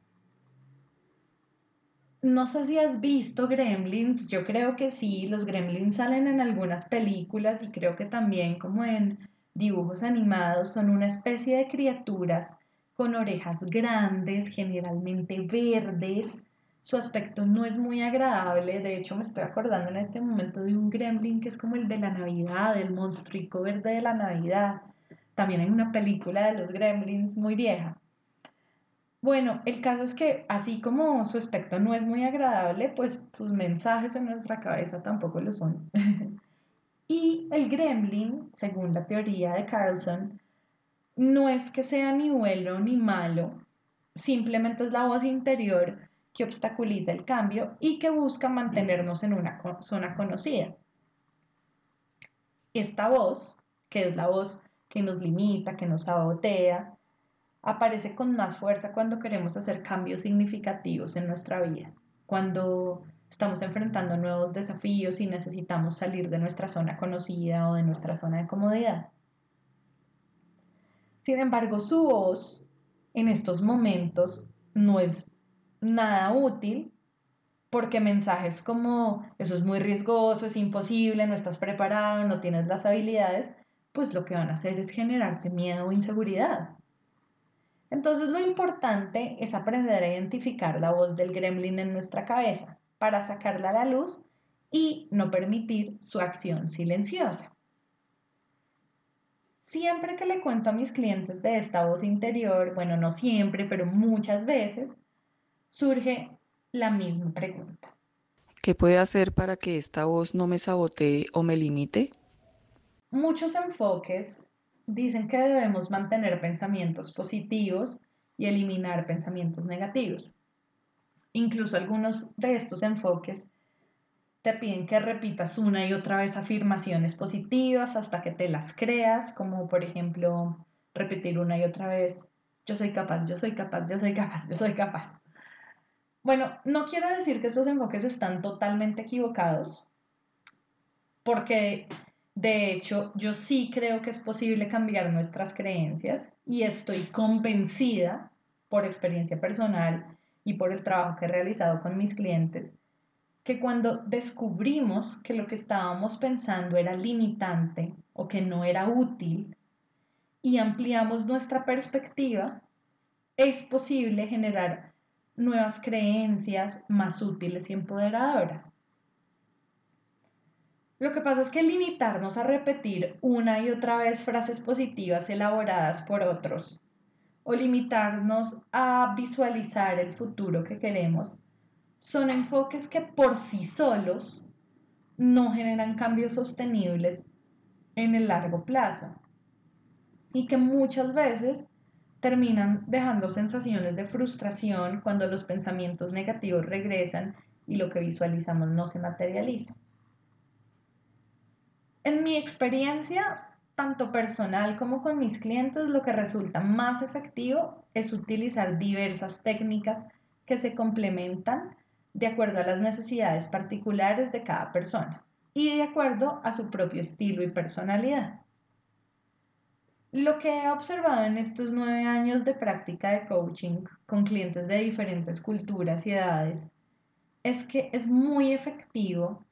no sé si has visto Gremlins, yo creo que sí, los Gremlins salen en algunas películas y creo que también como en dibujos animados son una especie de criaturas con orejas grandes, generalmente verdes. Su aspecto no es muy agradable, de hecho me estoy acordando en este momento de un gremlin que es como el de la Navidad, el monstruico verde de la Navidad. También hay una película de los gremlins muy vieja. Bueno, el caso es que así como su aspecto no es muy agradable, pues sus mensajes en nuestra cabeza tampoco lo son. y el gremlin, según la teoría de Carlson, no es que sea ni bueno ni malo, simplemente es la voz interior que obstaculiza el cambio y que busca mantenernos en una zona conocida. Esta voz, que es la voz que nos limita, que nos sabotea, aparece con más fuerza cuando queremos hacer cambios significativos en nuestra vida, cuando estamos enfrentando nuevos desafíos y necesitamos salir de nuestra zona conocida o de nuestra zona de comodidad. Sin embargo, su voz en estos momentos no es nada útil porque mensajes como eso es muy riesgoso, es imposible, no estás preparado, no tienes las habilidades, pues lo que van a hacer es generarte miedo o inseguridad. Entonces lo importante es aprender a identificar la voz del gremlin en nuestra cabeza para sacarla a la luz y no permitir su acción silenciosa. Siempre que le cuento a mis clientes de esta voz interior, bueno, no siempre, pero muchas veces, surge la misma pregunta. ¿Qué puede hacer para que esta voz no me sabotee o me limite? Muchos enfoques dicen que debemos mantener pensamientos positivos y eliminar pensamientos negativos. Incluso algunos de estos enfoques te piden que repitas una y otra vez afirmaciones positivas hasta que te las creas, como por ejemplo repetir una y otra vez, yo soy capaz, yo soy capaz, yo soy capaz, yo soy capaz. Bueno, no quiero decir que estos enfoques están totalmente equivocados, porque de hecho, yo sí creo que es posible cambiar nuestras creencias y estoy convencida por experiencia personal y por el trabajo que he realizado con mis clientes, que cuando descubrimos que lo que estábamos pensando era limitante o que no era útil y ampliamos nuestra perspectiva, es posible generar nuevas creencias más útiles y empoderadoras. Lo que pasa es que limitarnos a repetir una y otra vez frases positivas elaboradas por otros o limitarnos a visualizar el futuro que queremos son enfoques que por sí solos no generan cambios sostenibles en el largo plazo y que muchas veces terminan dejando sensaciones de frustración cuando los pensamientos negativos regresan y lo que visualizamos no se materializa. En mi experiencia, tanto personal como con mis clientes, lo que resulta más efectivo es utilizar diversas técnicas que se complementan de acuerdo a las necesidades particulares de cada persona y de acuerdo a su propio estilo y personalidad. Lo que he observado en estos nueve años de práctica de coaching con clientes de diferentes culturas y edades es que es muy efectivo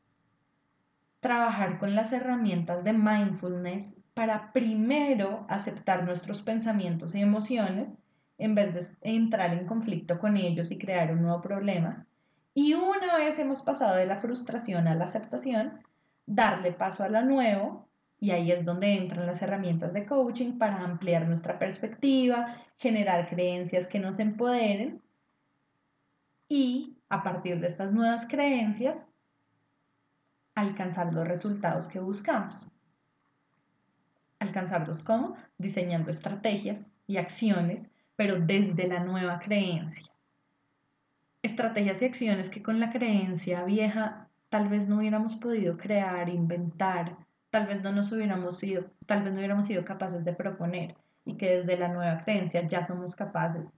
trabajar con las herramientas de mindfulness para primero aceptar nuestros pensamientos y emociones en vez de entrar en conflicto con ellos y crear un nuevo problema. Y una vez hemos pasado de la frustración a la aceptación, darle paso a lo nuevo y ahí es donde entran las herramientas de coaching para ampliar nuestra perspectiva, generar creencias que nos empoderen y a partir de estas nuevas creencias alcanzar los resultados que buscamos. ¿Alcanzarlos cómo? Diseñando estrategias y acciones, pero desde la nueva creencia. Estrategias y acciones que con la creencia vieja tal vez no hubiéramos podido crear, inventar, tal vez no nos hubiéramos sido, tal vez no hubiéramos sido capaces de proponer y que desde la nueva creencia ya somos capaces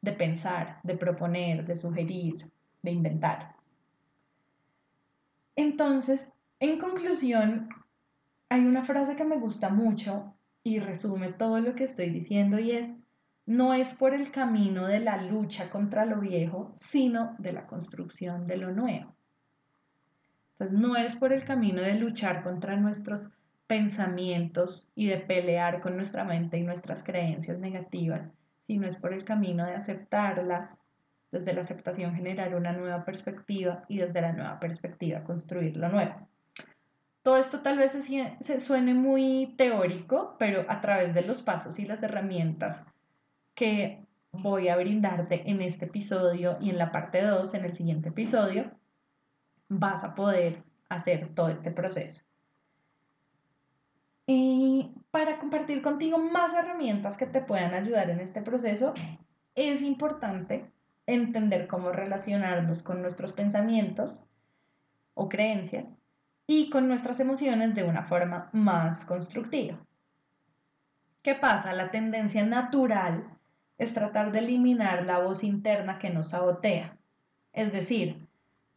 de pensar, de proponer, de sugerir, de inventar. Entonces, en conclusión, hay una frase que me gusta mucho y resume todo lo que estoy diciendo y es, no es por el camino de la lucha contra lo viejo, sino de la construcción de lo nuevo. Entonces, no es por el camino de luchar contra nuestros pensamientos y de pelear con nuestra mente y nuestras creencias negativas, sino es por el camino de aceptarlas, desde la aceptación generar una nueva perspectiva y desde la nueva perspectiva construir lo nuevo. Todo esto tal vez se, se suene muy teórico, pero a través de los pasos y las herramientas que voy a brindarte en este episodio y en la parte 2, en el siguiente episodio, vas a poder hacer todo este proceso. Y para compartir contigo más herramientas que te puedan ayudar en este proceso, es importante entender cómo relacionarnos con nuestros pensamientos o creencias y con nuestras emociones de una forma más constructiva. ¿Qué pasa? La tendencia natural es tratar de eliminar la voz interna que nos sabotea, es decir,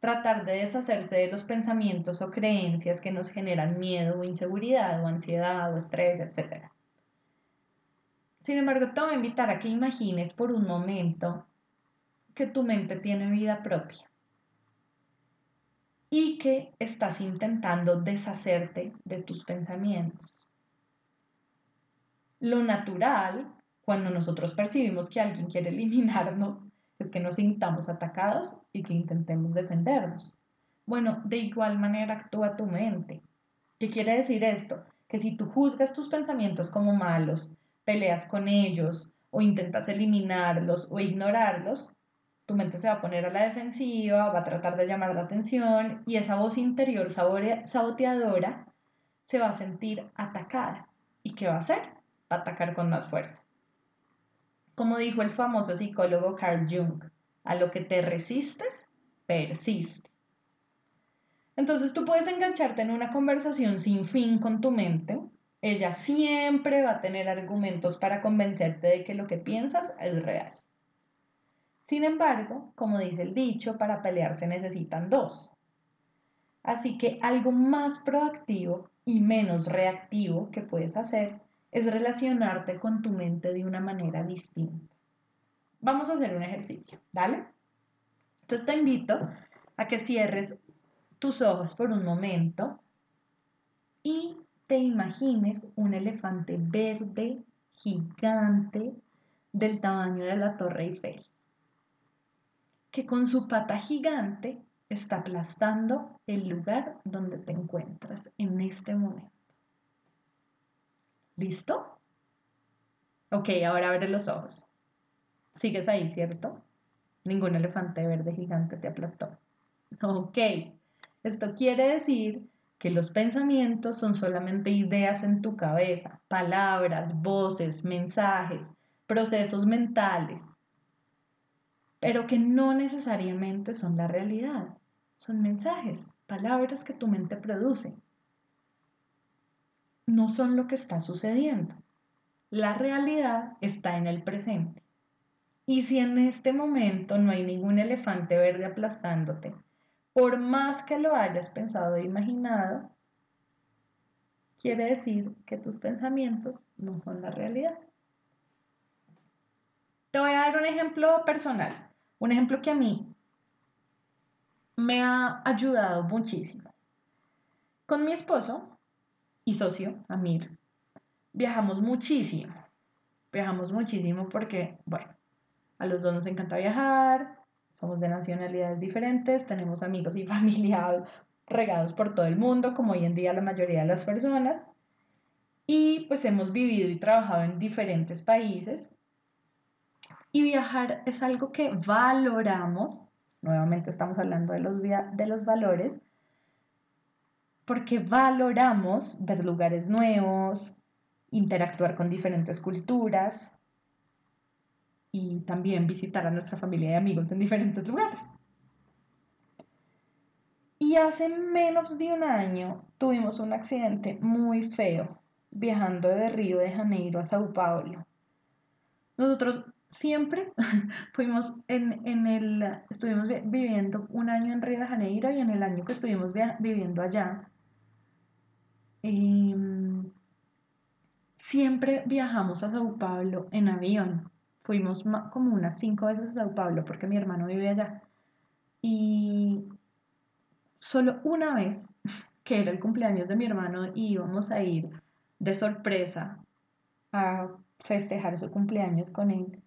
tratar de deshacerse de los pensamientos o creencias que nos generan miedo o inseguridad o ansiedad o estrés, etc. Sin embargo, te voy a invitar a que imagines por un momento que tu mente tiene vida propia y que estás intentando deshacerte de tus pensamientos. Lo natural, cuando nosotros percibimos que alguien quiere eliminarnos, es que nos sintamos atacados y que intentemos defendernos. Bueno, de igual manera actúa tu mente. ¿Qué quiere decir esto? Que si tú juzgas tus pensamientos como malos, peleas con ellos o intentas eliminarlos o ignorarlos, tu mente se va a poner a la defensiva, va a tratar de llamar la atención y esa voz interior saboteadora se va a sentir atacada. ¿Y qué va a hacer? Va a atacar con más fuerza. Como dijo el famoso psicólogo Carl Jung, a lo que te resistes, persiste. Entonces tú puedes engancharte en una conversación sin fin con tu mente. Ella siempre va a tener argumentos para convencerte de que lo que piensas es real. Sin embargo, como dice el dicho, para pelear se necesitan dos. Así que algo más proactivo y menos reactivo que puedes hacer es relacionarte con tu mente de una manera distinta. Vamos a hacer un ejercicio, ¿vale? Entonces te invito a que cierres tus ojos por un momento y te imagines un elefante verde gigante del tamaño de la Torre Eiffel, que con su pata gigante está aplastando el lugar donde te encuentras en este momento. ¿Listo? Ok, ahora abre los ojos. Sigues ahí, ¿cierto? Ningún elefante verde gigante te aplastó. Ok, esto quiere decir que los pensamientos son solamente ideas en tu cabeza, palabras, voces, mensajes, procesos mentales, pero que no necesariamente son la realidad. Son mensajes, palabras que tu mente produce no son lo que está sucediendo. La realidad está en el presente. Y si en este momento no hay ningún elefante verde aplastándote, por más que lo hayas pensado e imaginado, quiere decir que tus pensamientos no son la realidad. Te voy a dar un ejemplo personal, un ejemplo que a mí me ha ayudado muchísimo. Con mi esposo y socio, Amir, viajamos muchísimo. Viajamos muchísimo porque, bueno, a los dos nos encanta viajar, somos de nacionalidades diferentes, tenemos amigos y familia regados por todo el mundo, como hoy en día la mayoría de las personas. Y pues hemos vivido y trabajado en diferentes países. Y viajar es algo que valoramos. Nuevamente estamos hablando de los, de los valores porque valoramos ver lugares nuevos, interactuar con diferentes culturas y también visitar a nuestra familia y amigos en diferentes lugares. Y hace menos de un año tuvimos un accidente muy feo viajando de Río de Janeiro a Sao Paulo. Nosotros siempre fuimos en, en, el, estuvimos viviendo un año en Río de Janeiro y en el año que estuvimos viviendo allá, Em, siempre viajamos a Sao Paulo en avión. Fuimos como unas cinco veces a Sao Paulo porque mi hermano vive allá. Y solo una vez, que era el cumpleaños de mi hermano, y íbamos a ir de sorpresa a festejar su cumpleaños con él,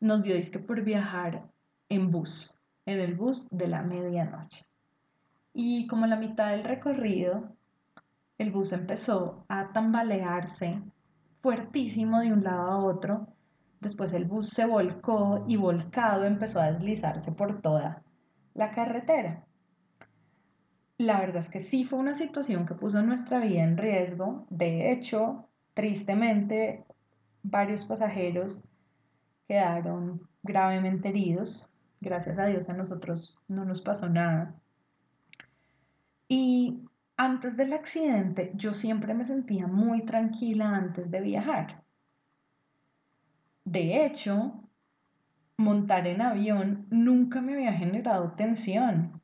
nos dio disque por viajar en bus, en el bus de la medianoche. Y como la mitad del recorrido, el bus empezó a tambalearse fuertísimo de un lado a otro. Después el bus se volcó y volcado empezó a deslizarse por toda la carretera. La verdad es que sí fue una situación que puso nuestra vida en riesgo. De hecho, tristemente, varios pasajeros quedaron gravemente heridos. Gracias a Dios a nosotros no nos pasó nada. Y antes del accidente yo siempre me sentía muy tranquila antes de viajar. De hecho, montar en avión nunca me había generado tensión,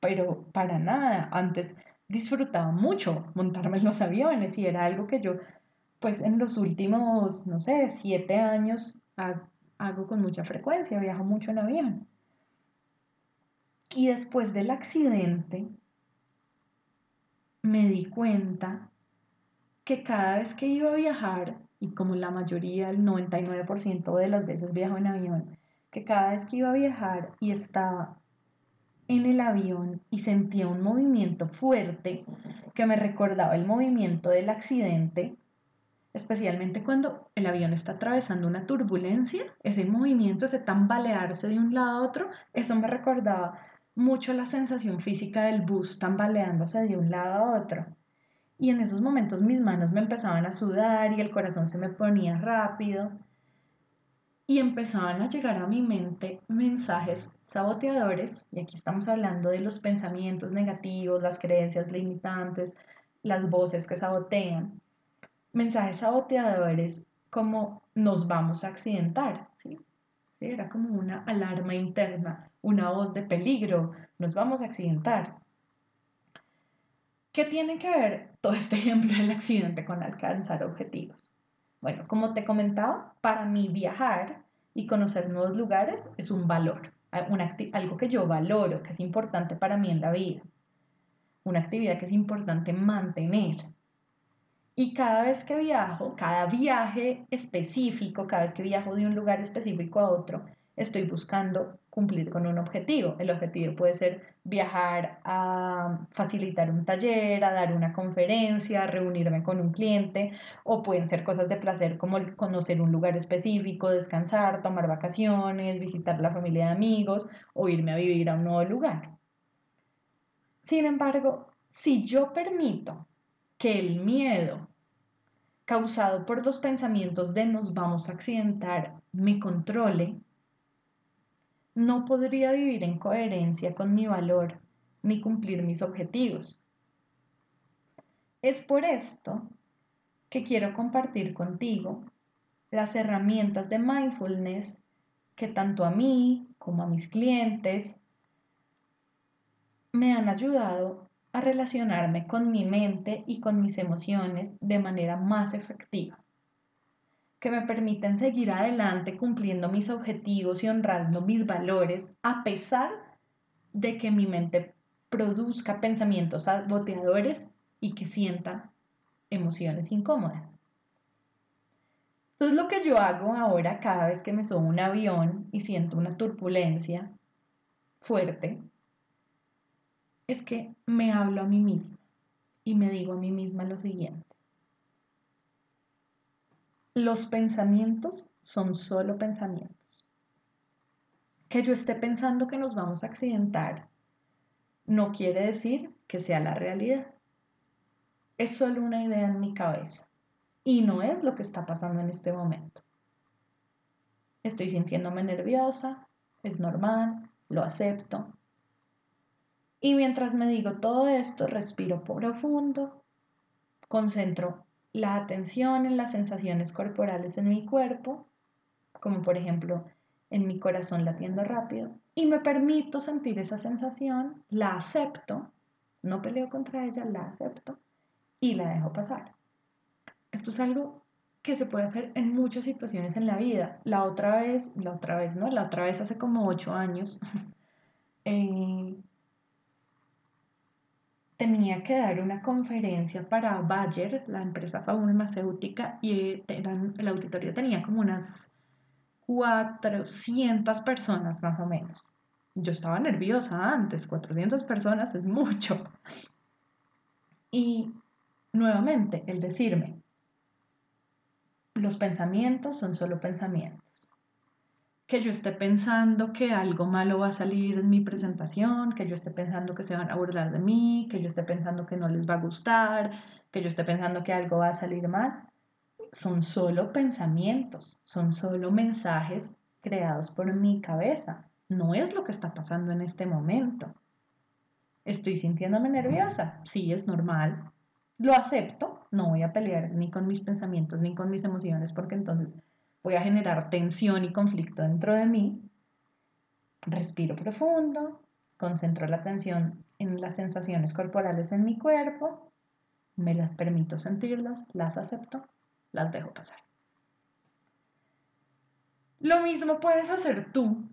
pero para nada. Antes disfrutaba mucho montarme en los aviones y era algo que yo, pues en los últimos, no sé, siete años hago con mucha frecuencia, viajo mucho en avión. Y después del accidente, me di cuenta que cada vez que iba a viajar, y como la mayoría, el 99% de las veces viajo en avión, que cada vez que iba a viajar y estaba en el avión y sentía un movimiento fuerte que me recordaba el movimiento del accidente, especialmente cuando el avión está atravesando una turbulencia, ese movimiento, ese tambalearse de un lado a otro, eso me recordaba mucho la sensación física del bus tambaleándose de un lado a otro. Y en esos momentos mis manos me empezaban a sudar y el corazón se me ponía rápido. Y empezaban a llegar a mi mente mensajes saboteadores, y aquí estamos hablando de los pensamientos negativos, las creencias limitantes, las voces que sabotean. Mensajes saboteadores como nos vamos a accidentar, ¿sí? Era como una alarma interna, una voz de peligro, nos vamos a accidentar. ¿Qué tiene que ver todo este ejemplo del accidente con alcanzar objetivos? Bueno, como te comentaba, para mí viajar y conocer nuevos lugares es un valor, algo que yo valoro, que es importante para mí en la vida, una actividad que es importante mantener. Y cada vez que viajo, cada viaje específico, cada vez que viajo de un lugar específico a otro, estoy buscando cumplir con un objetivo. El objetivo puede ser viajar a facilitar un taller, a dar una conferencia, reunirme con un cliente, o pueden ser cosas de placer como conocer un lugar específico, descansar, tomar vacaciones, visitar la familia de amigos o irme a vivir a un nuevo lugar. Sin embargo, si yo permito que el miedo causado por los pensamientos de nos vamos a accidentar me controle, no podría vivir en coherencia con mi valor ni cumplir mis objetivos. Es por esto que quiero compartir contigo las herramientas de mindfulness que tanto a mí como a mis clientes me han ayudado a relacionarme con mi mente y con mis emociones de manera más efectiva, que me permiten seguir adelante cumpliendo mis objetivos y honrando mis valores a pesar de que mi mente produzca pensamientos saboteadores y que sienta emociones incómodas. Entonces lo que yo hago ahora cada vez que me subo a un avión y siento una turbulencia fuerte es que me hablo a mí misma y me digo a mí misma lo siguiente. Los pensamientos son solo pensamientos. Que yo esté pensando que nos vamos a accidentar no quiere decir que sea la realidad. Es solo una idea en mi cabeza y no es lo que está pasando en este momento. Estoy sintiéndome nerviosa, es normal, lo acepto, y mientras me digo todo esto, respiro profundo, concentro la atención en las sensaciones corporales en mi cuerpo, como por ejemplo en mi corazón latiendo rápido, y me permito sentir esa sensación, la acepto, no peleo contra ella, la acepto y la dejo pasar. Esto es algo que se puede hacer en muchas situaciones en la vida. La otra vez, la otra vez, ¿no? La otra vez hace como ocho años, eh, tenía que dar una conferencia para Bayer, la empresa farmacéutica, y el auditorio tenía como unas 400 personas más o menos. Yo estaba nerviosa antes, 400 personas es mucho. Y nuevamente, el decirme, los pensamientos son solo pensamientos. Que yo esté pensando que algo malo va a salir en mi presentación, que yo esté pensando que se van a burlar de mí, que yo esté pensando que no les va a gustar, que yo esté pensando que algo va a salir mal, son solo pensamientos, son solo mensajes creados por mi cabeza. No es lo que está pasando en este momento. Estoy sintiéndome nerviosa, sí, es normal, lo acepto, no voy a pelear ni con mis pensamientos ni con mis emociones porque entonces voy a generar tensión y conflicto dentro de mí. Respiro profundo, concentro la atención en las sensaciones corporales en mi cuerpo, me las permito sentirlas, las acepto, las dejo pasar. Lo mismo puedes hacer tú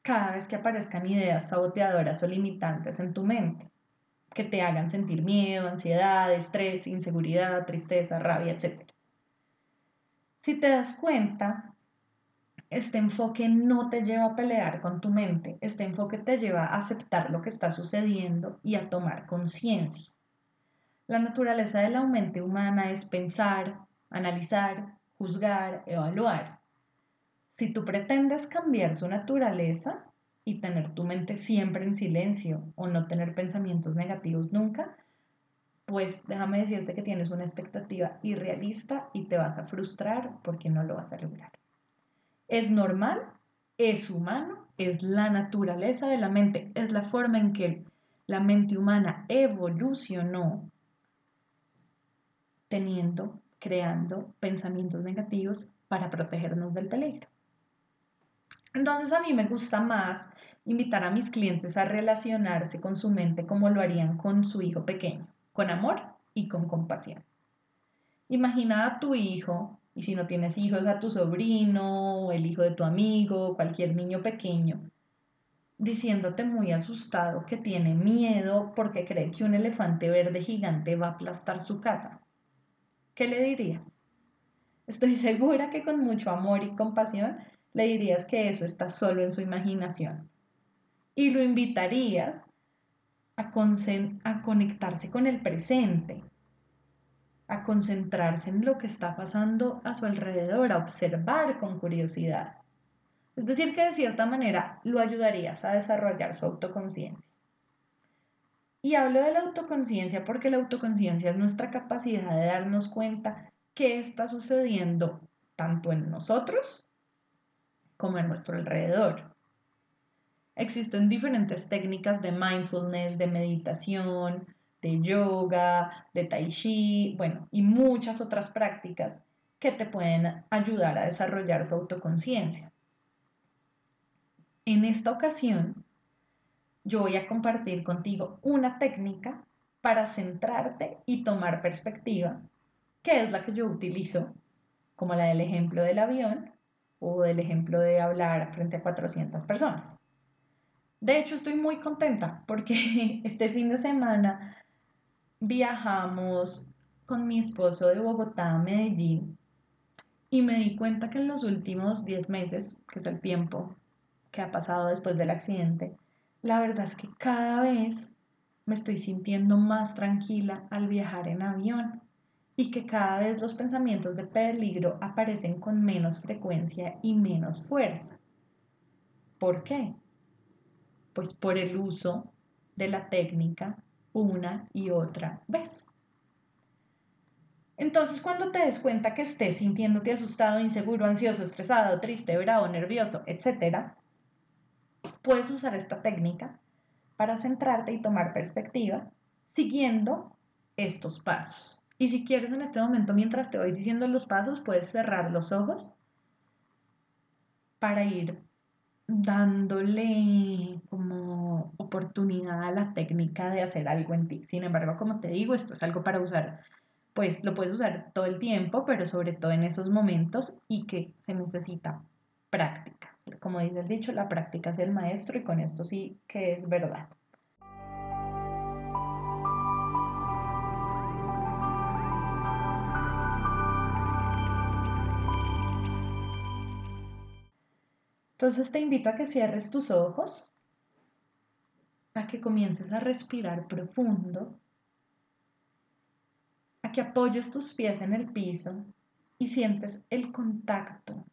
cada vez que aparezcan ideas saboteadoras o limitantes en tu mente que te hagan sentir miedo, ansiedad, estrés, inseguridad, tristeza, rabia, etc. Si te das cuenta, este enfoque no te lleva a pelear con tu mente, este enfoque te lleva a aceptar lo que está sucediendo y a tomar conciencia. La naturaleza de la mente humana es pensar, analizar, juzgar, evaluar. Si tú pretendes cambiar su naturaleza, y tener tu mente siempre en silencio o no tener pensamientos negativos nunca, pues déjame decirte que tienes una expectativa irrealista y te vas a frustrar porque no lo vas a lograr. Es normal, es humano, es la naturaleza de la mente, es la forma en que la mente humana evolucionó teniendo, creando pensamientos negativos para protegernos del peligro. Entonces a mí me gusta más invitar a mis clientes a relacionarse con su mente como lo harían con su hijo pequeño, con amor y con compasión. Imagina a tu hijo, y si no tienes hijos, a tu sobrino, el hijo de tu amigo, cualquier niño pequeño, diciéndote muy asustado que tiene miedo porque cree que un elefante verde gigante va a aplastar su casa. ¿Qué le dirías? Estoy segura que con mucho amor y compasión le dirías que eso está solo en su imaginación. Y lo invitarías a, a conectarse con el presente, a concentrarse en lo que está pasando a su alrededor, a observar con curiosidad. Es decir, que de cierta manera lo ayudarías a desarrollar su autoconciencia. Y hablo de la autoconciencia porque la autoconciencia es nuestra capacidad de darnos cuenta qué está sucediendo tanto en nosotros como en nuestro alrededor. Existen diferentes técnicas de mindfulness, de meditación, de yoga, de tai chi, bueno, y muchas otras prácticas que te pueden ayudar a desarrollar tu autoconciencia. En esta ocasión, yo voy a compartir contigo una técnica para centrarte y tomar perspectiva, que es la que yo utilizo, como la del ejemplo del avión, o del ejemplo de hablar frente a 400 personas. De hecho, estoy muy contenta porque este fin de semana viajamos con mi esposo de Bogotá a Medellín y me di cuenta que en los últimos 10 meses, que es el tiempo que ha pasado después del accidente, la verdad es que cada vez me estoy sintiendo más tranquila al viajar en avión y que cada vez los pensamientos de peligro aparecen con menos frecuencia y menos fuerza. ¿Por qué? Pues por el uso de la técnica una y otra vez. Entonces, cuando te des cuenta que estés sintiéndote asustado, inseguro, ansioso, estresado, triste, bravo, nervioso, etc., puedes usar esta técnica para centrarte y tomar perspectiva siguiendo estos pasos. Y si quieres en este momento, mientras te voy diciendo los pasos, puedes cerrar los ojos para ir dándole como oportunidad a la técnica de hacer algo en ti. Sin embargo, como te digo, esto es algo para usar pues lo puedes usar todo el tiempo, pero sobre todo en esos momentos y que se necesita práctica. Como dice el dicho, la práctica es el maestro y con esto sí que es verdad. Entonces te invito a que cierres tus ojos, a que comiences a respirar profundo, a que apoyes tus pies en el piso y sientes el contacto.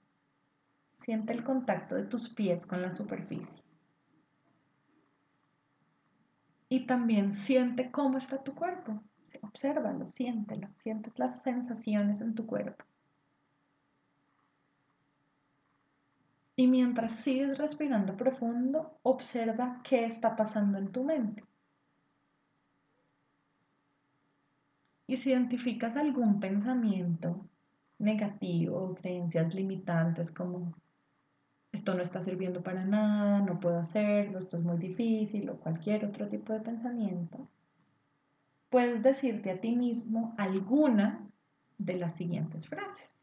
Siente el contacto de tus pies con la superficie. Y también siente cómo está tu cuerpo. Obsérvalo, siéntelo, sientes las sensaciones en tu cuerpo. Y mientras sigues respirando profundo, observa qué está pasando en tu mente. Y si identificas algún pensamiento negativo creencias limitantes como esto no está sirviendo para nada, no puedo hacerlo, esto es muy difícil o cualquier otro tipo de pensamiento, puedes decirte a ti mismo alguna de las siguientes frases.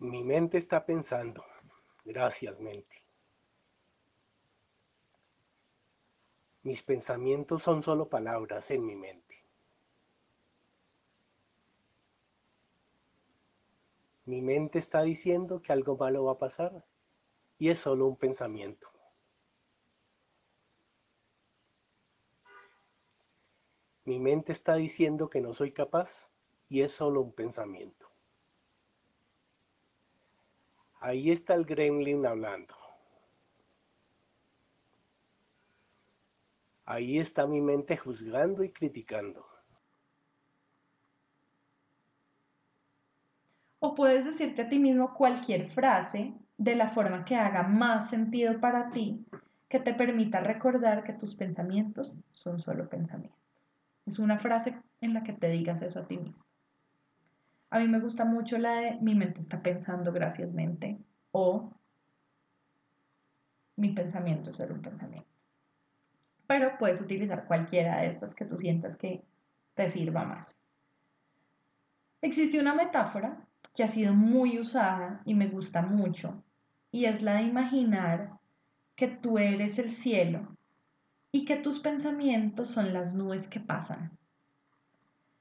Mi mente está pensando. Gracias, mente. Mis pensamientos son solo palabras en mi mente. Mi mente está diciendo que algo malo va a pasar y es solo un pensamiento. Mi mente está diciendo que no soy capaz y es solo un pensamiento. Ahí está el gremlin hablando. Ahí está mi mente juzgando y criticando. O puedes decirte a ti mismo cualquier frase de la forma que haga más sentido para ti, que te permita recordar que tus pensamientos son solo pensamientos. Es una frase en la que te digas eso a ti mismo. A mí me gusta mucho la de mi mente está pensando gracias mente o mi pensamiento es solo un pensamiento. Pero puedes utilizar cualquiera de estas que tú sientas que te sirva más. Existe una metáfora que ha sido muy usada y me gusta mucho y es la de imaginar que tú eres el cielo y que tus pensamientos son las nubes que pasan.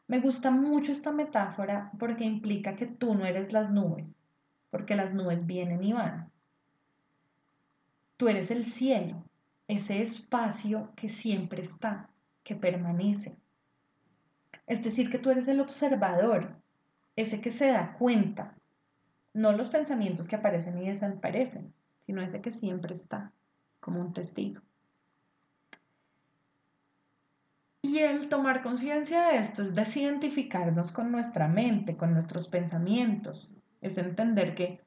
Me gusta mucho esta metáfora porque implica que tú no eres las nubes, porque las nubes vienen y van. Tú eres el cielo, ese espacio que siempre está, que permanece. Es decir, que tú eres el observador, ese que se da cuenta, no los pensamientos que aparecen y desaparecen, sino ese que siempre está como un testigo. Y el tomar conciencia de esto es desidentificarnos con nuestra mente, con nuestros pensamientos. Es entender que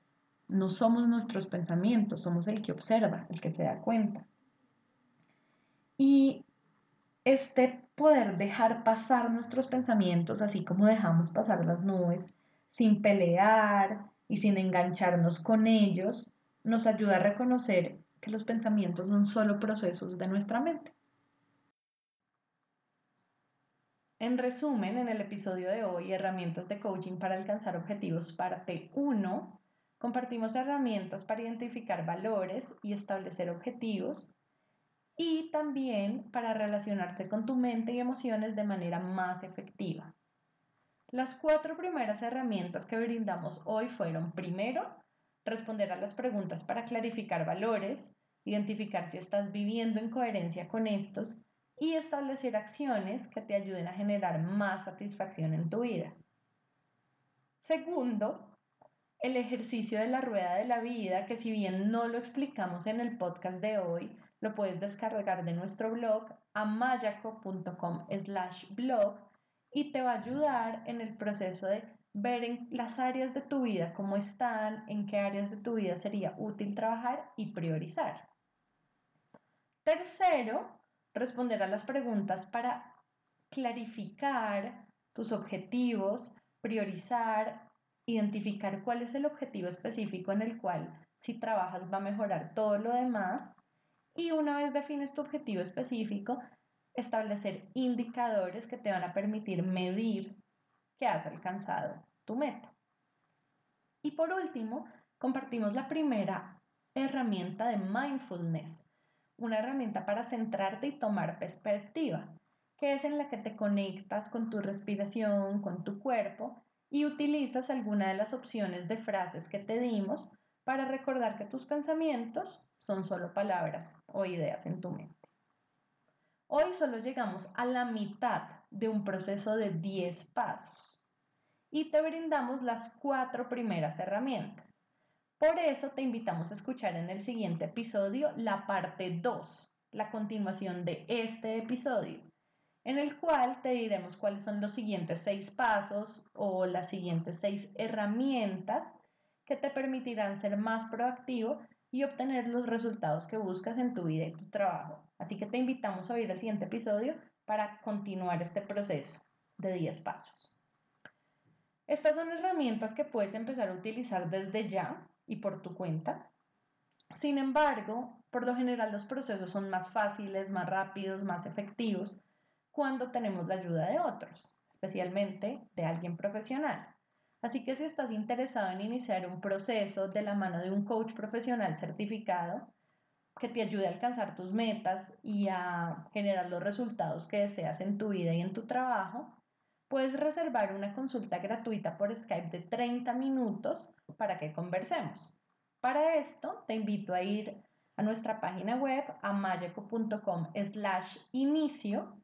no somos nuestros pensamientos, somos el que observa, el que se da cuenta. Y este poder dejar pasar nuestros pensamientos, así como dejamos pasar las nubes, sin pelear y sin engancharnos con ellos, nos ayuda a reconocer que los pensamientos son solo procesos de nuestra mente. En resumen, en el episodio de hoy, herramientas de coaching para alcanzar objetivos, parte 1, compartimos herramientas para identificar valores y establecer objetivos y también para relacionarte con tu mente y emociones de manera más efectiva. Las cuatro primeras herramientas que brindamos hoy fueron, primero, responder a las preguntas para clarificar valores, identificar si estás viviendo en coherencia con estos y establecer acciones que te ayuden a generar más satisfacción en tu vida. Segundo, el ejercicio de la rueda de la vida, que si bien no lo explicamos en el podcast de hoy, lo puedes descargar de nuestro blog amayaco.com slash blog y te va a ayudar en el proceso de ver en las áreas de tu vida cómo están, en qué áreas de tu vida sería útil trabajar y priorizar. Tercero, responder a las preguntas para clarificar tus objetivos, priorizar, identificar cuál es el objetivo específico en el cual si trabajas va a mejorar todo lo demás y una vez defines tu objetivo específico, establecer indicadores que te van a permitir medir que has alcanzado tu meta. Y por último, compartimos la primera herramienta de mindfulness, una herramienta para centrarte y tomar perspectiva, que es en la que te conectas con tu respiración, con tu cuerpo y utilizas alguna de las opciones de frases que te dimos para recordar que tus pensamientos son solo palabras o ideas en tu mente. Hoy solo llegamos a la mitad de un proceso de 10 pasos y te brindamos las cuatro primeras herramientas. Por eso te invitamos a escuchar en el siguiente episodio la parte 2, la continuación de este episodio, en el cual te diremos cuáles son los siguientes seis pasos o las siguientes seis herramientas que te permitirán ser más proactivo y obtener los resultados que buscas en tu vida y tu trabajo. Así que te invitamos a oír el siguiente episodio para continuar este proceso de 10 pasos. Estas son herramientas que puedes empezar a utilizar desde ya y por tu cuenta. Sin embargo, por lo general los procesos son más fáciles, más rápidos, más efectivos cuando tenemos la ayuda de otros, especialmente de alguien profesional. Así que si estás interesado en iniciar un proceso de la mano de un coach profesional certificado que te ayude a alcanzar tus metas y a generar los resultados que deseas en tu vida y en tu trabajo, puedes reservar una consulta gratuita por Skype de 30 minutos para que conversemos. Para esto, te invito a ir a nuestra página web amayaco.com slash inicio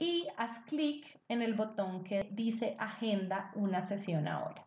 y haz clic en el botón que dice Agenda una sesión ahora.